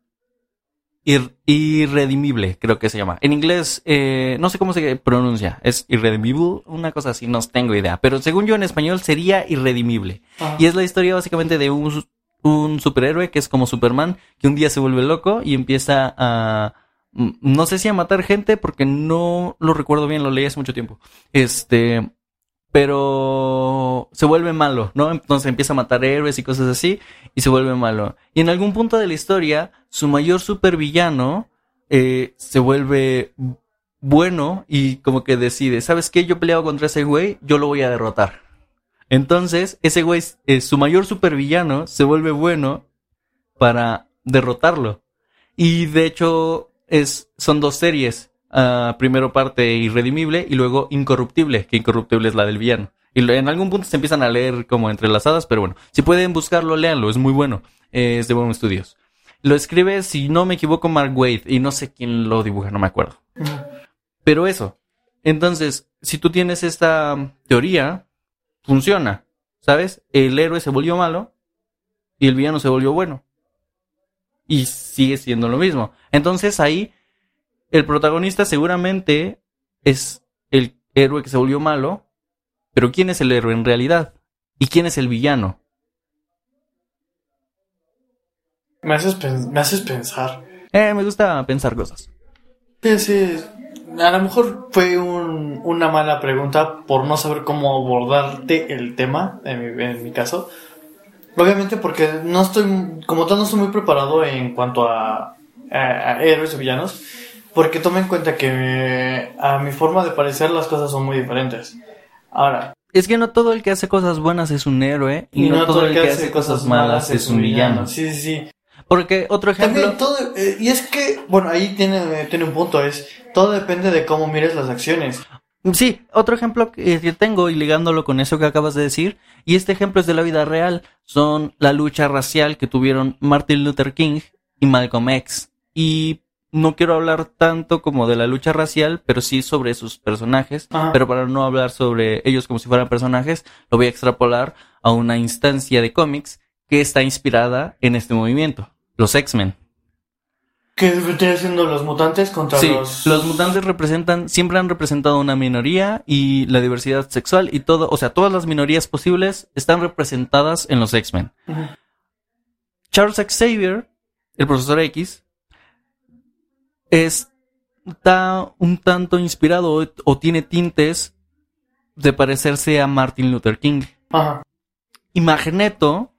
Ir- Irredimible, creo que se llama. En inglés, eh, no sé cómo se pronuncia, es Irredimible, una cosa así, no tengo idea. Pero según yo en español sería Irredimible. Ajá. Y es la historia básicamente de un, un superhéroe que es como Superman, que un día se vuelve loco y empieza a... mm, No sé si a matar gente porque no lo recuerdo bien, lo leí hace mucho tiempo. Este... Pero se vuelve malo, ¿no? Entonces empieza a matar héroes y cosas así y se vuelve malo. Y en algún punto de la historia, su mayor supervillano eh, se vuelve bueno y como que decide, ¿sabes qué? Yo he peleado contra ese güey, yo lo voy a derrotar. Entonces, ese güey, eh, su mayor supervillano, se vuelve bueno para derrotarlo. Y de hecho, es, son dos series. Ah, primero parte Irredimible y luego Incorruptible, que Incorruptible es la del villano. Y en algún punto se empiezan a leer como entrelazadas, pero bueno, si pueden buscarlo, léanlo, es muy bueno. Eh, es de Boom Studios. Lo escribe, si no me equivoco, Mark Waid, y no sé quién lo dibuja, no me acuerdo. Pero eso. Entonces, si tú tienes esta teoría, funciona. ¿Sabes? El héroe se volvió malo y el villano se volvió bueno. Y sigue siendo lo mismo. Entonces ahí, el protagonista seguramente es el héroe que se volvió malo. Pero ¿quién es el héroe en realidad? ¿Y quién es el villano? Me, haces me haces pensar. Eh, me gusta pensar cosas. Sí, sí. A lo mejor fue un- una mala pregunta por no saber cómo abordarte el tema, en mi, en mi caso. Obviamente porque no estoy, como tal, no estoy muy preparado en cuanto a, a- a héroes o villanos. Porque toma en cuenta que a mi forma de parecer las cosas son muy diferentes. Ahora, Es que no todo el que hace cosas buenas es un héroe y, no, todo el que hace cosas malas es un villano. Sí, sí, sí. Porque otro ejemplo... También todo, eh, y es que, bueno, ahí tiene, tiene un punto, es, todo depende de cómo mires las acciones. Sí, otro ejemplo que que tengo y ligándolo con eso que acabas de decir, y este ejemplo es de la vida real, son la lucha racial que tuvieron Martin Luther King y Malcolm X. Y no quiero hablar tanto como de la lucha racial, pero sí sobre sus personajes, Ajá. pero para no hablar sobre ellos como si fueran personajes, lo voy a extrapolar a una instancia de cómics que está inspirada en este movimiento, los X-Men. ¿Qué vendría siendo los mutantes contra Sí, los... los mutantes representan, siempre han representado una minoría y la diversidad sexual y todo, o sea, todas las minorías posibles están representadas en los X-Men. Charles Xavier, el profesor X, está un tanto inspirado o, o tiene tintes de parecerse a Martin Luther King. Ajá, Y Magneto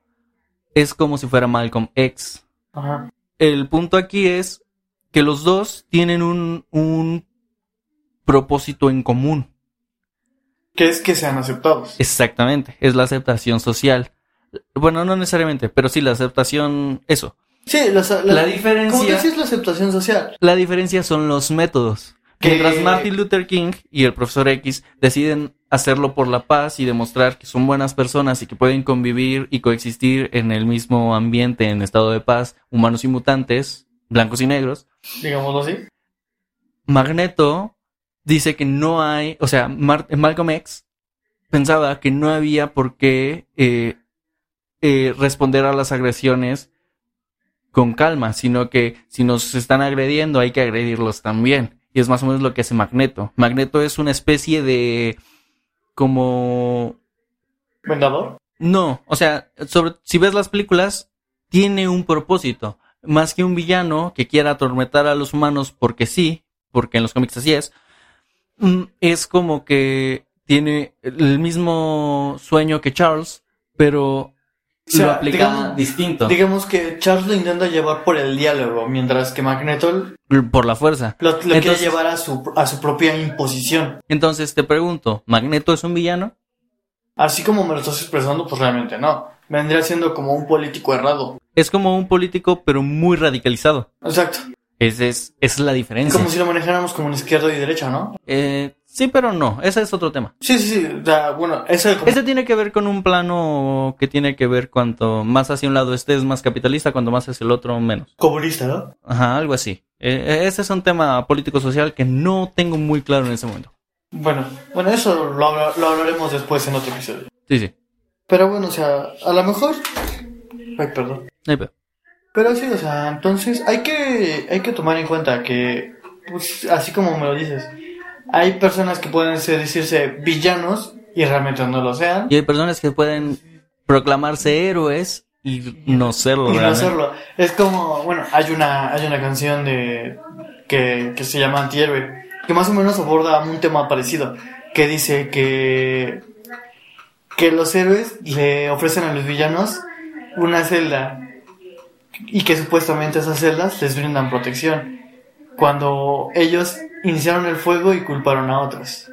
es como si fuera Malcolm X. ajá. El punto aquí es que los dos tienen un, un propósito en común. Que es que sean aceptados. Exactamente, es la aceptación social. Bueno, no necesariamente, pero sí la aceptación, eso. Sí, la, La diferencia- Como decís, la aceptación social. La diferencia son los métodos. Que- Mientras Martin Luther King y el profesor X deciden hacerlo por la paz y demostrar que son buenas personas y que pueden convivir y coexistir en el mismo ambiente en estado de paz, humanos y mutantes, blancos y negros, Digámoslo así. Magneto dice que no hay, o sea, Mar- Malcolm X pensaba que no había por qué eh, eh, responder a las agresiones con calma, sino que si nos están agrediendo hay que agredirlos también. Y es más o menos lo que hace Magneto. Magneto es una especie de como Vengador. no, o sea, sobre, si ves las películas, tiene un propósito. Más que un villano que quiera atormentar a los humanos porque sí, porque en los cómics así es, mm, es como que tiene el mismo sueño que Charles, pero O sea, lo aplica digamos- distinto, Digamos que Charles lo intenta llevar por el diálogo, mientras que Magneto por la fuerza. lo, lo quiere llevar a su, a su propia imposición. Entonces te pregunto, ¿Magneto es un villano? Así como me lo estás expresando, pues realmente no. Vendría siendo como un político errado. Es como un político, pero muy radicalizado. Exacto. Esa es, es la Es diferencia. como si lo manejáramos como un izquierdo y derecha, ¿no? Eh, sí, pero no, ese es otro tema. Sí, sí, sí. O sea, bueno, ese como... Ese tiene que ver con un plano que tiene que ver cuanto más hacia un lado estés más capitalista, cuanto más hacia el otro menos. comunista, ¿no? Ajá, algo así. Eh, ese es un tema político-social que no tengo muy claro en ese momento. Bueno, bueno, eso lo, habla- lo hablaremos después en otro episodio. Sí, sí. Pero bueno, o sea, a lo mejor... Ay, perdón. No hay pedo. Pero sí, o sea, entonces hay que, hay que tomar en cuenta que, pues, así como me lo dices, hay personas que pueden decirse villanos y realmente no lo sean. Y hay personas que pueden proclamarse héroes y no serlo. Y no hacerlo. Es como, bueno, hay una, hay una canción de que, que se llama Antihéroe, que más o menos aborda un tema parecido, que dice que, que los héroes le ofrecen a los villanos una celda y que supuestamente esas celdas les brindan protección, cuando ellos iniciaron el fuego y culparon a otros.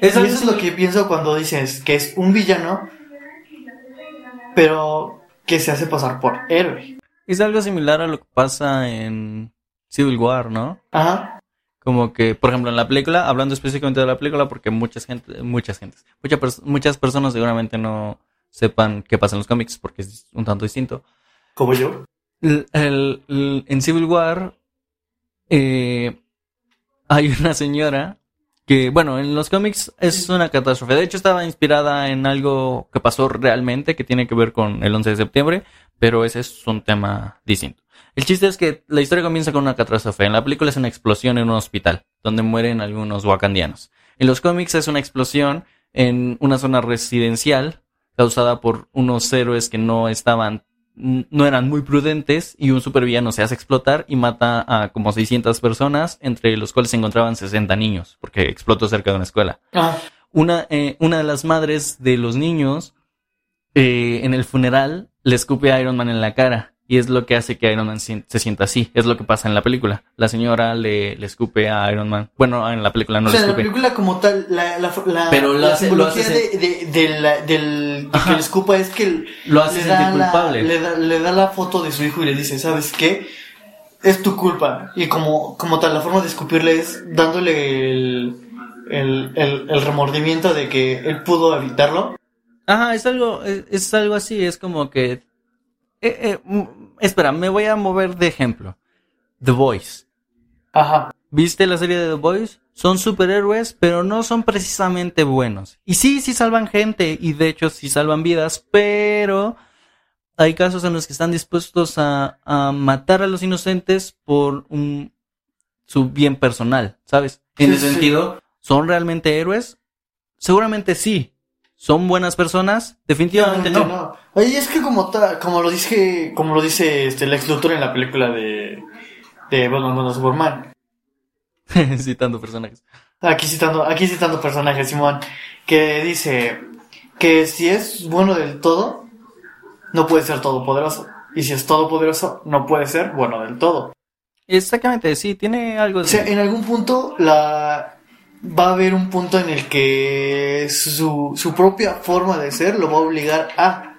Y eso es lo que pienso cuando dices que es un villano, pero que se hace pasar por héroe. Es algo similar a lo que pasa en Civil War, ¿no? Ajá. Como que, por ejemplo, en la película, hablando específicamente de la película, porque muchas gente, muchas gentes, muchas, pers- muchas personas seguramente no sepan qué pasa en los cómics, porque es un tanto distinto. Como yo. El- el- el- en Civil War eh, hay una señora que, bueno, en los cómics es una catástrofe. De hecho, estaba inspirada en algo que pasó realmente, que tiene que ver con el 11 de septiembre, pero ese es un tema distinto. El chiste es que la historia comienza con una catástrofe. En la película es una explosión en un hospital, donde mueren algunos wakandianos. En los cómics es una explosión en una zona residencial causada por unos héroes que no estaban no eran muy prudentes y un supervillano se hace explotar y mata a como 600 personas, entre los cuales se encontraban 60 niños, porque explotó cerca de una escuela. Ah, Una, eh, una de las madres de los niños eh, en el funeral le escupe a Iron Man en la cara y es lo que hace que Iron Man se sienta así. Es lo que pasa en la película. La señora le, le escupe a Iron Man. Bueno, en la película no o le sea, la escupe. película como tal, la, la, la, Pero lo la hace- lo simbología hace de, de, de la- del de que le escupa es que el- Lo hace le, sentir da la, culpable. le, da, le da la foto de su hijo y le dice, ¿sabes qué? Es tu culpa. Y como, como tal, la forma de escupirle es dándole el, el, el, el remordimiento de que él pudo evitarlo. Ajá, es algo, es, es algo así, es como que... eh, eh, espera, me voy a mover de ejemplo. The Boys. Ajá. ¿Viste la serie de The Boys? Son superhéroes, pero no son precisamente buenos. Y sí, sí salvan gente, y de hecho sí salvan vidas, pero hay casos en los que están dispuestos a, a matar a los inocentes por un, su bien personal, ¿sabes? En Sí, ese sí. sentido, ¿son realmente héroes? Seguramente sí. ¿Son buenas personas? Definitivamente no. no. Oye, es que como ta- como lo dice, como lo dice este Lex Luthor en la película de, de Batman contra Superman. Citando personajes. Aquí citando, aquí citando personajes, Simón, que dice que si es bueno del todo, no puede ser todopoderoso. Y si es todopoderoso, no puede ser bueno del todo. Exactamente, sí, tiene algo O de... sea, en algún punto la va a haber un punto en el que su, su propia forma de ser lo va a obligar a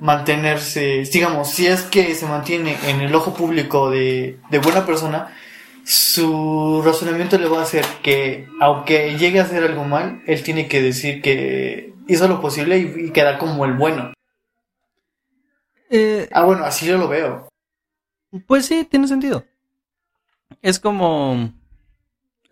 mantenerse, digamos, si es que se mantiene en el ojo público de, de buena persona, su razonamiento le va a hacer que, aunque llegue a hacer algo mal, él tiene que decir que hizo lo posible y, y quedar como el bueno. Eh, Ah, bueno, así yo lo veo. pues sí, tiene sentido. Es como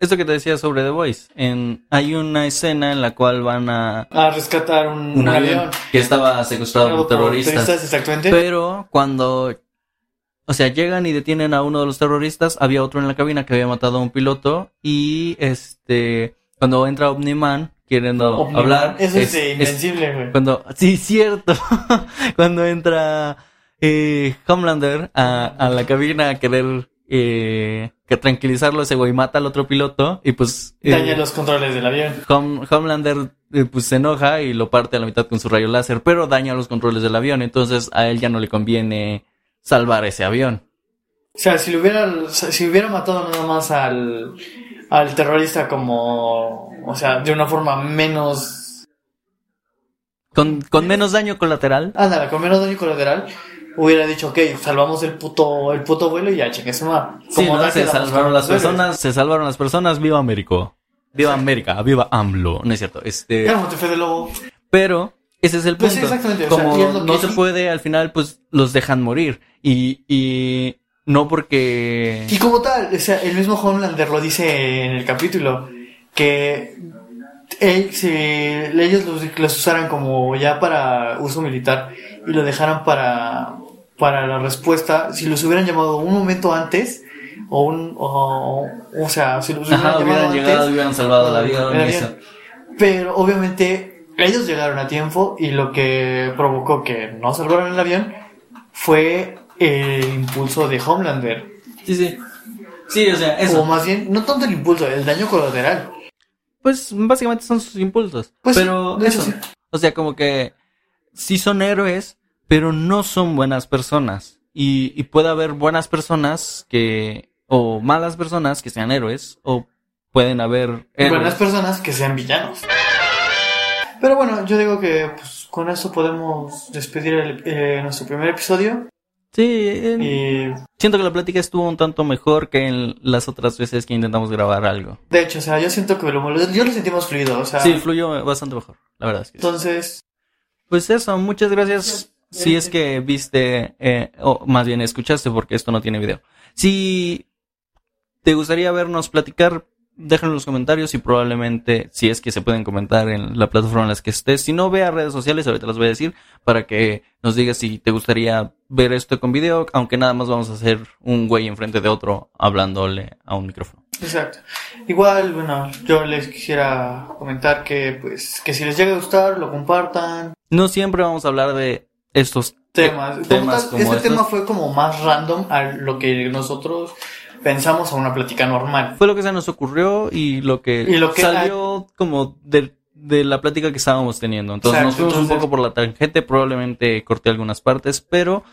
esto que te decía sobre The Voice. En, hay una escena en la cual van a A rescatar un, un avión que estaba secuestrado por terroristas. exactamente. Pero cuando, o sea, llegan y detienen a uno de los terroristas, había otro en la cabina que había matado a un piloto y este, cuando entra Omniman queriendo Omniman. hablar, Eso es, es- invencible, güey. cuando, sí, cierto, cuando entra eh, Homelander a, a la cabina a querer eh, que tranquilizarlo, ese güey mata al otro piloto y pues eh, Daña los controles del avión. Hom- Homelander eh, pues se enoja y lo parte a la mitad con su rayo láser, pero daña los controles del avión, entonces a él ya no le conviene salvar ese avión. O sea, si lo hubiera, si hubiera matado nada más al, al terrorista como, o sea, de una forma menos, Con, con menos daño colateral. ándale, con menos daño colateral, hubiera dicho, ok, salvamos el puto, el puto vuelo y ya, cheque su madre. Sí, ¿no? Se salvaron las personas, se salvaron las personas, viva Américo. Viva América, viva AMLO, no es cierto. Este, Fede Lobo. pero ese es el Pues punto. sí, exactamente, o sea, Como no se puede, al final pues los dejan morir y y no porque Y como tal, o sea, el mismo Homelander lo dice en el capítulo, que él, si ellos los, los usaran como ya para uso militar y lo dejaran para, para la respuesta, si los hubieran llamado un momento antes, o un, o, o sea, si los hubieran Ajá, llamado hubieran llegado, antes, hubieran salvado eso. avión. pero obviamente ellos llegaron a tiempo y lo que provocó que no salvaran el avión fue el impulso de Homelander. Sí, sí. Sí, o sea, O eso. más bien, no tanto el impulso, el daño colateral. Pues básicamente son sus impulsos. Pues pero de hecho eso. sí. O sea, como que sí son héroes, pero no son buenas personas. Y, y puede haber buenas personas que, o malas personas que sean héroes, o pueden haber héroes. Buenas personas que sean villanos. Pero bueno, yo digo que pues, con eso podemos despedir el- eh, nuestro primer episodio. Sí, Y siento que la plática estuvo un tanto mejor que en las otras veces que intentamos grabar algo. de hecho, o sea, yo siento que lo, yo lo sentimos fluido. O sea, Sí, fluyó bastante mejor, la verdad es que sí. entonces, Pues eso, muchas gracias. Si es que viste, eh, o más bien escuchaste, porque esto no tiene video. Si te gustaría vernos platicar, déjenlo en los comentarios y probablemente, si es que se pueden comentar en la plataforma en la que estés. Si no, ve a redes sociales, ahorita las voy a decir, para que nos digas si te gustaría ver esto con video, aunque nada más vamos a hacer un güey enfrente de otro hablándole a un micrófono. exacto. Igual, bueno, yo les quisiera comentar que pues que si les llega a gustar, lo compartan. No siempre vamos a hablar de estos Temas. Como este estos. tema fue como más random a lo que nosotros pensamos a una plática normal. fue lo que se nos ocurrió y lo que, Y lo que- salió como de, de la plática que estábamos teniendo. Entonces nos Exacto, un poco por la tangente, probablemente corté algunas partes, pero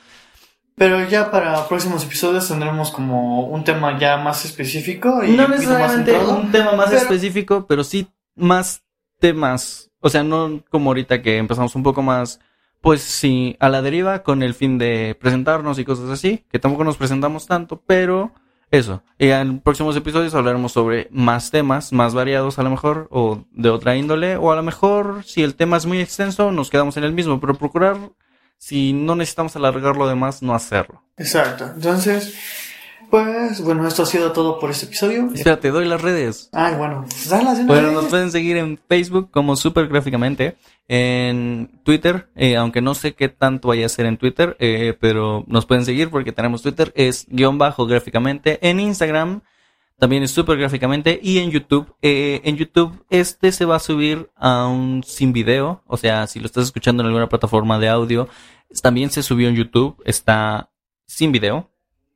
Pero ya para próximos episodios tendremos como un tema ya más específico y no necesariamente un tema más pero- específico, pero sí más temas. O sea, no como ahorita que empezamos un poco más, pues sí, a la deriva con el fin de presentarnos y cosas así, que tampoco nos presentamos tanto, pero eso. Y en próximos episodios hablaremos sobre más temas, más variados a lo mejor, o de otra índole, o a lo mejor si el tema es muy extenso, nos quedamos en el mismo, pero procurar, si no necesitamos alargarlo de más, no hacerlo. Exacto. Entonces, pues bueno, esto ha sido todo por este episodio. Espérate, doy las redes. Ay, bueno, pues una Bueno, nos pueden seguir en Facebook como Super Gráficamente, en Twitter, eh, aunque no sé qué tanto vaya a ser en Twitter, eh, pero nos pueden seguir porque tenemos Twitter, es guion bajo gráficamente, en Instagram también es Super Gráficamente y en YouTube, eh, en YouTube este se va a subir aún sin video, o sea, si lo estás escuchando en alguna plataforma de audio, también se subió en YouTube, está sin video,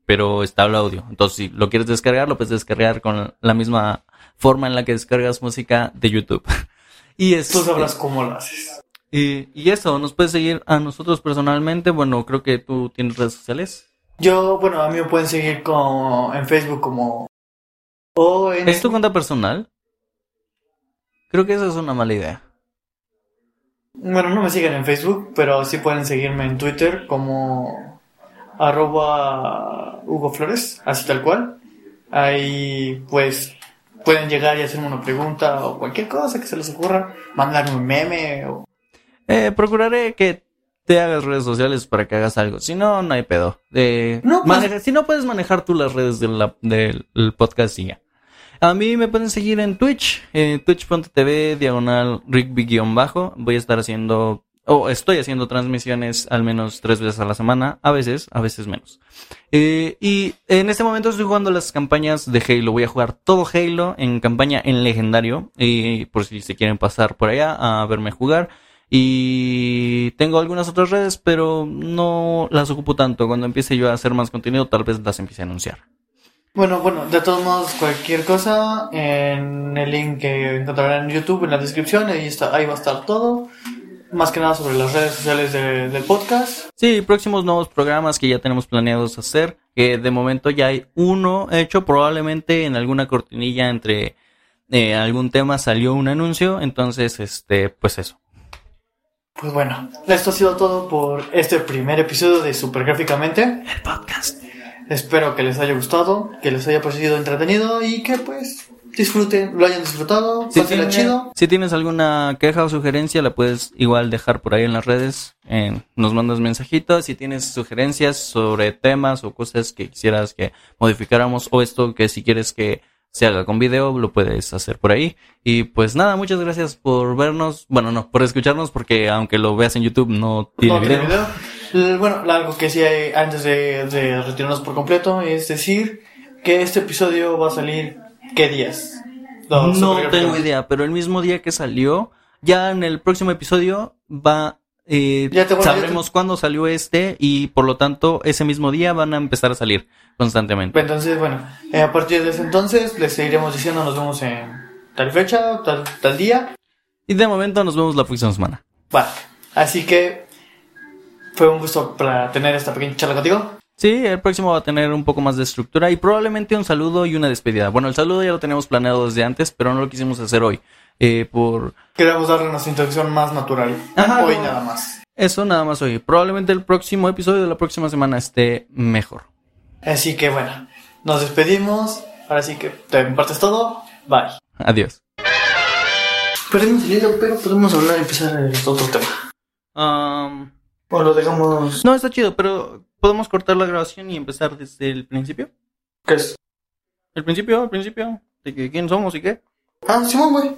pero está el audio. Entonces, si lo quieres descargar, lo puedes descargar con la misma forma en la que descargas música de YouTube. y es, Tú sabrás cómo lo haces. y, y eso, nos puedes seguir a nosotros personalmente. Bueno, creo que tú tienes redes sociales. Yo, bueno, a mí me pueden seguir con, en Facebook como... O en... ¿Es tu cuenta personal? Creo que esa es una mala idea. Bueno, no me siguen en Facebook, pero sí pueden seguirme en Twitter como arroba Hugo Flores, así tal cual. Ahí, pues, pueden llegar y hacerme una pregunta o cualquier cosa que se les ocurra. Mandarme un meme o... Eh, procuraré que te hagas redes sociales para que hagas algo. Si no, no hay pedo. Eh, No, pues- maneja- si no puedes manejar tú las redes del del podcast y ya. A mí me pueden seguir en Twitch, en twitch.tv diagonal rigby-bajo. Voy a estar haciendo, o estoy haciendo transmisiones al menos tres veces a la semana, a veces, a veces menos. Eh, y en este momento estoy jugando las campañas de Halo. Voy a jugar todo Halo en campaña en legendario. Y por si se quieren pasar por allá a verme jugar. Y tengo algunas otras redes, pero no las ocupo tanto. Cuando empiece yo a hacer más contenido, tal vez las empiece a anunciar. Bueno, bueno, de todos modos, cualquier cosa, en el link que encontrarán en YouTube, en la descripción, ahí, ahí va a estar todo. Más que nada sobre las redes sociales de- del podcast. Sí, próximos nuevos programas que ya tenemos planeados hacer. Que de momento ya hay uno hecho. Probablemente en alguna cortinilla entre eh, algún tema salió un anuncio. Entonces, este, pues eso. Pues bueno, esto ha sido todo por este primer episodio de Supergráficamente. El podcast. Espero que les haya gustado, que les haya parecido entretenido y que pues disfruten, lo hayan disfrutado, Si, tiene- chido. si tienes alguna queja o sugerencia, la puedes igual dejar por ahí en las redes. en- nos mandas mensajitos. Si tienes sugerencias sobre temas o cosas que quisieras que modificáramos o esto que si quieres que se haga con video, lo puedes hacer por ahí. Y pues nada, muchas gracias por vernos. Bueno, no, por escucharnos porque aunque lo veas en YouTube no tiene No video. video. Bueno, algo que sí hay antes de, de retirarnos por completo es decir que este episodio va a salir ¿qué días? No, tengo idea, pero el mismo día que salió, ya en el próximo episodio va, eh, Ya te- bueno, ya sabremos cuándo salió este y por lo tanto ese mismo día van a empezar a salir constantemente. Entonces, bueno, eh, a partir de ese entonces les seguiremos diciendo nos vemos en tal fecha, tal, tal día. Y de momento nos vemos la próxima semana. Va. Así que fue un gusto para tener esta pequeña charla contigo. Sí, el próximo va a tener un poco más de estructura y probablemente un saludo y una despedida. Bueno, el saludo ya lo teníamos planeado desde antes, pero no lo quisimos hacer hoy. Eh, por Queremos darle nuestra introducción más natural. Ajá, Hoy no. nada más. eso nada más hoy. Probablemente el próximo episodio de la próxima semana esté mejor. Así que bueno, nos despedimos. Ahora sí que te compartes todo. Bye. Adiós. Perdimos el hilo, pero podemos hablar y empezar el otro tema. Um, O lo dejamos. no, está chido, pero ¿podemos cortar la grabación y empezar desde el principio? ¿Qué es? ¿El principio? ¿El principio? ¿De que quién somos y qué? Ah, Simón, güey.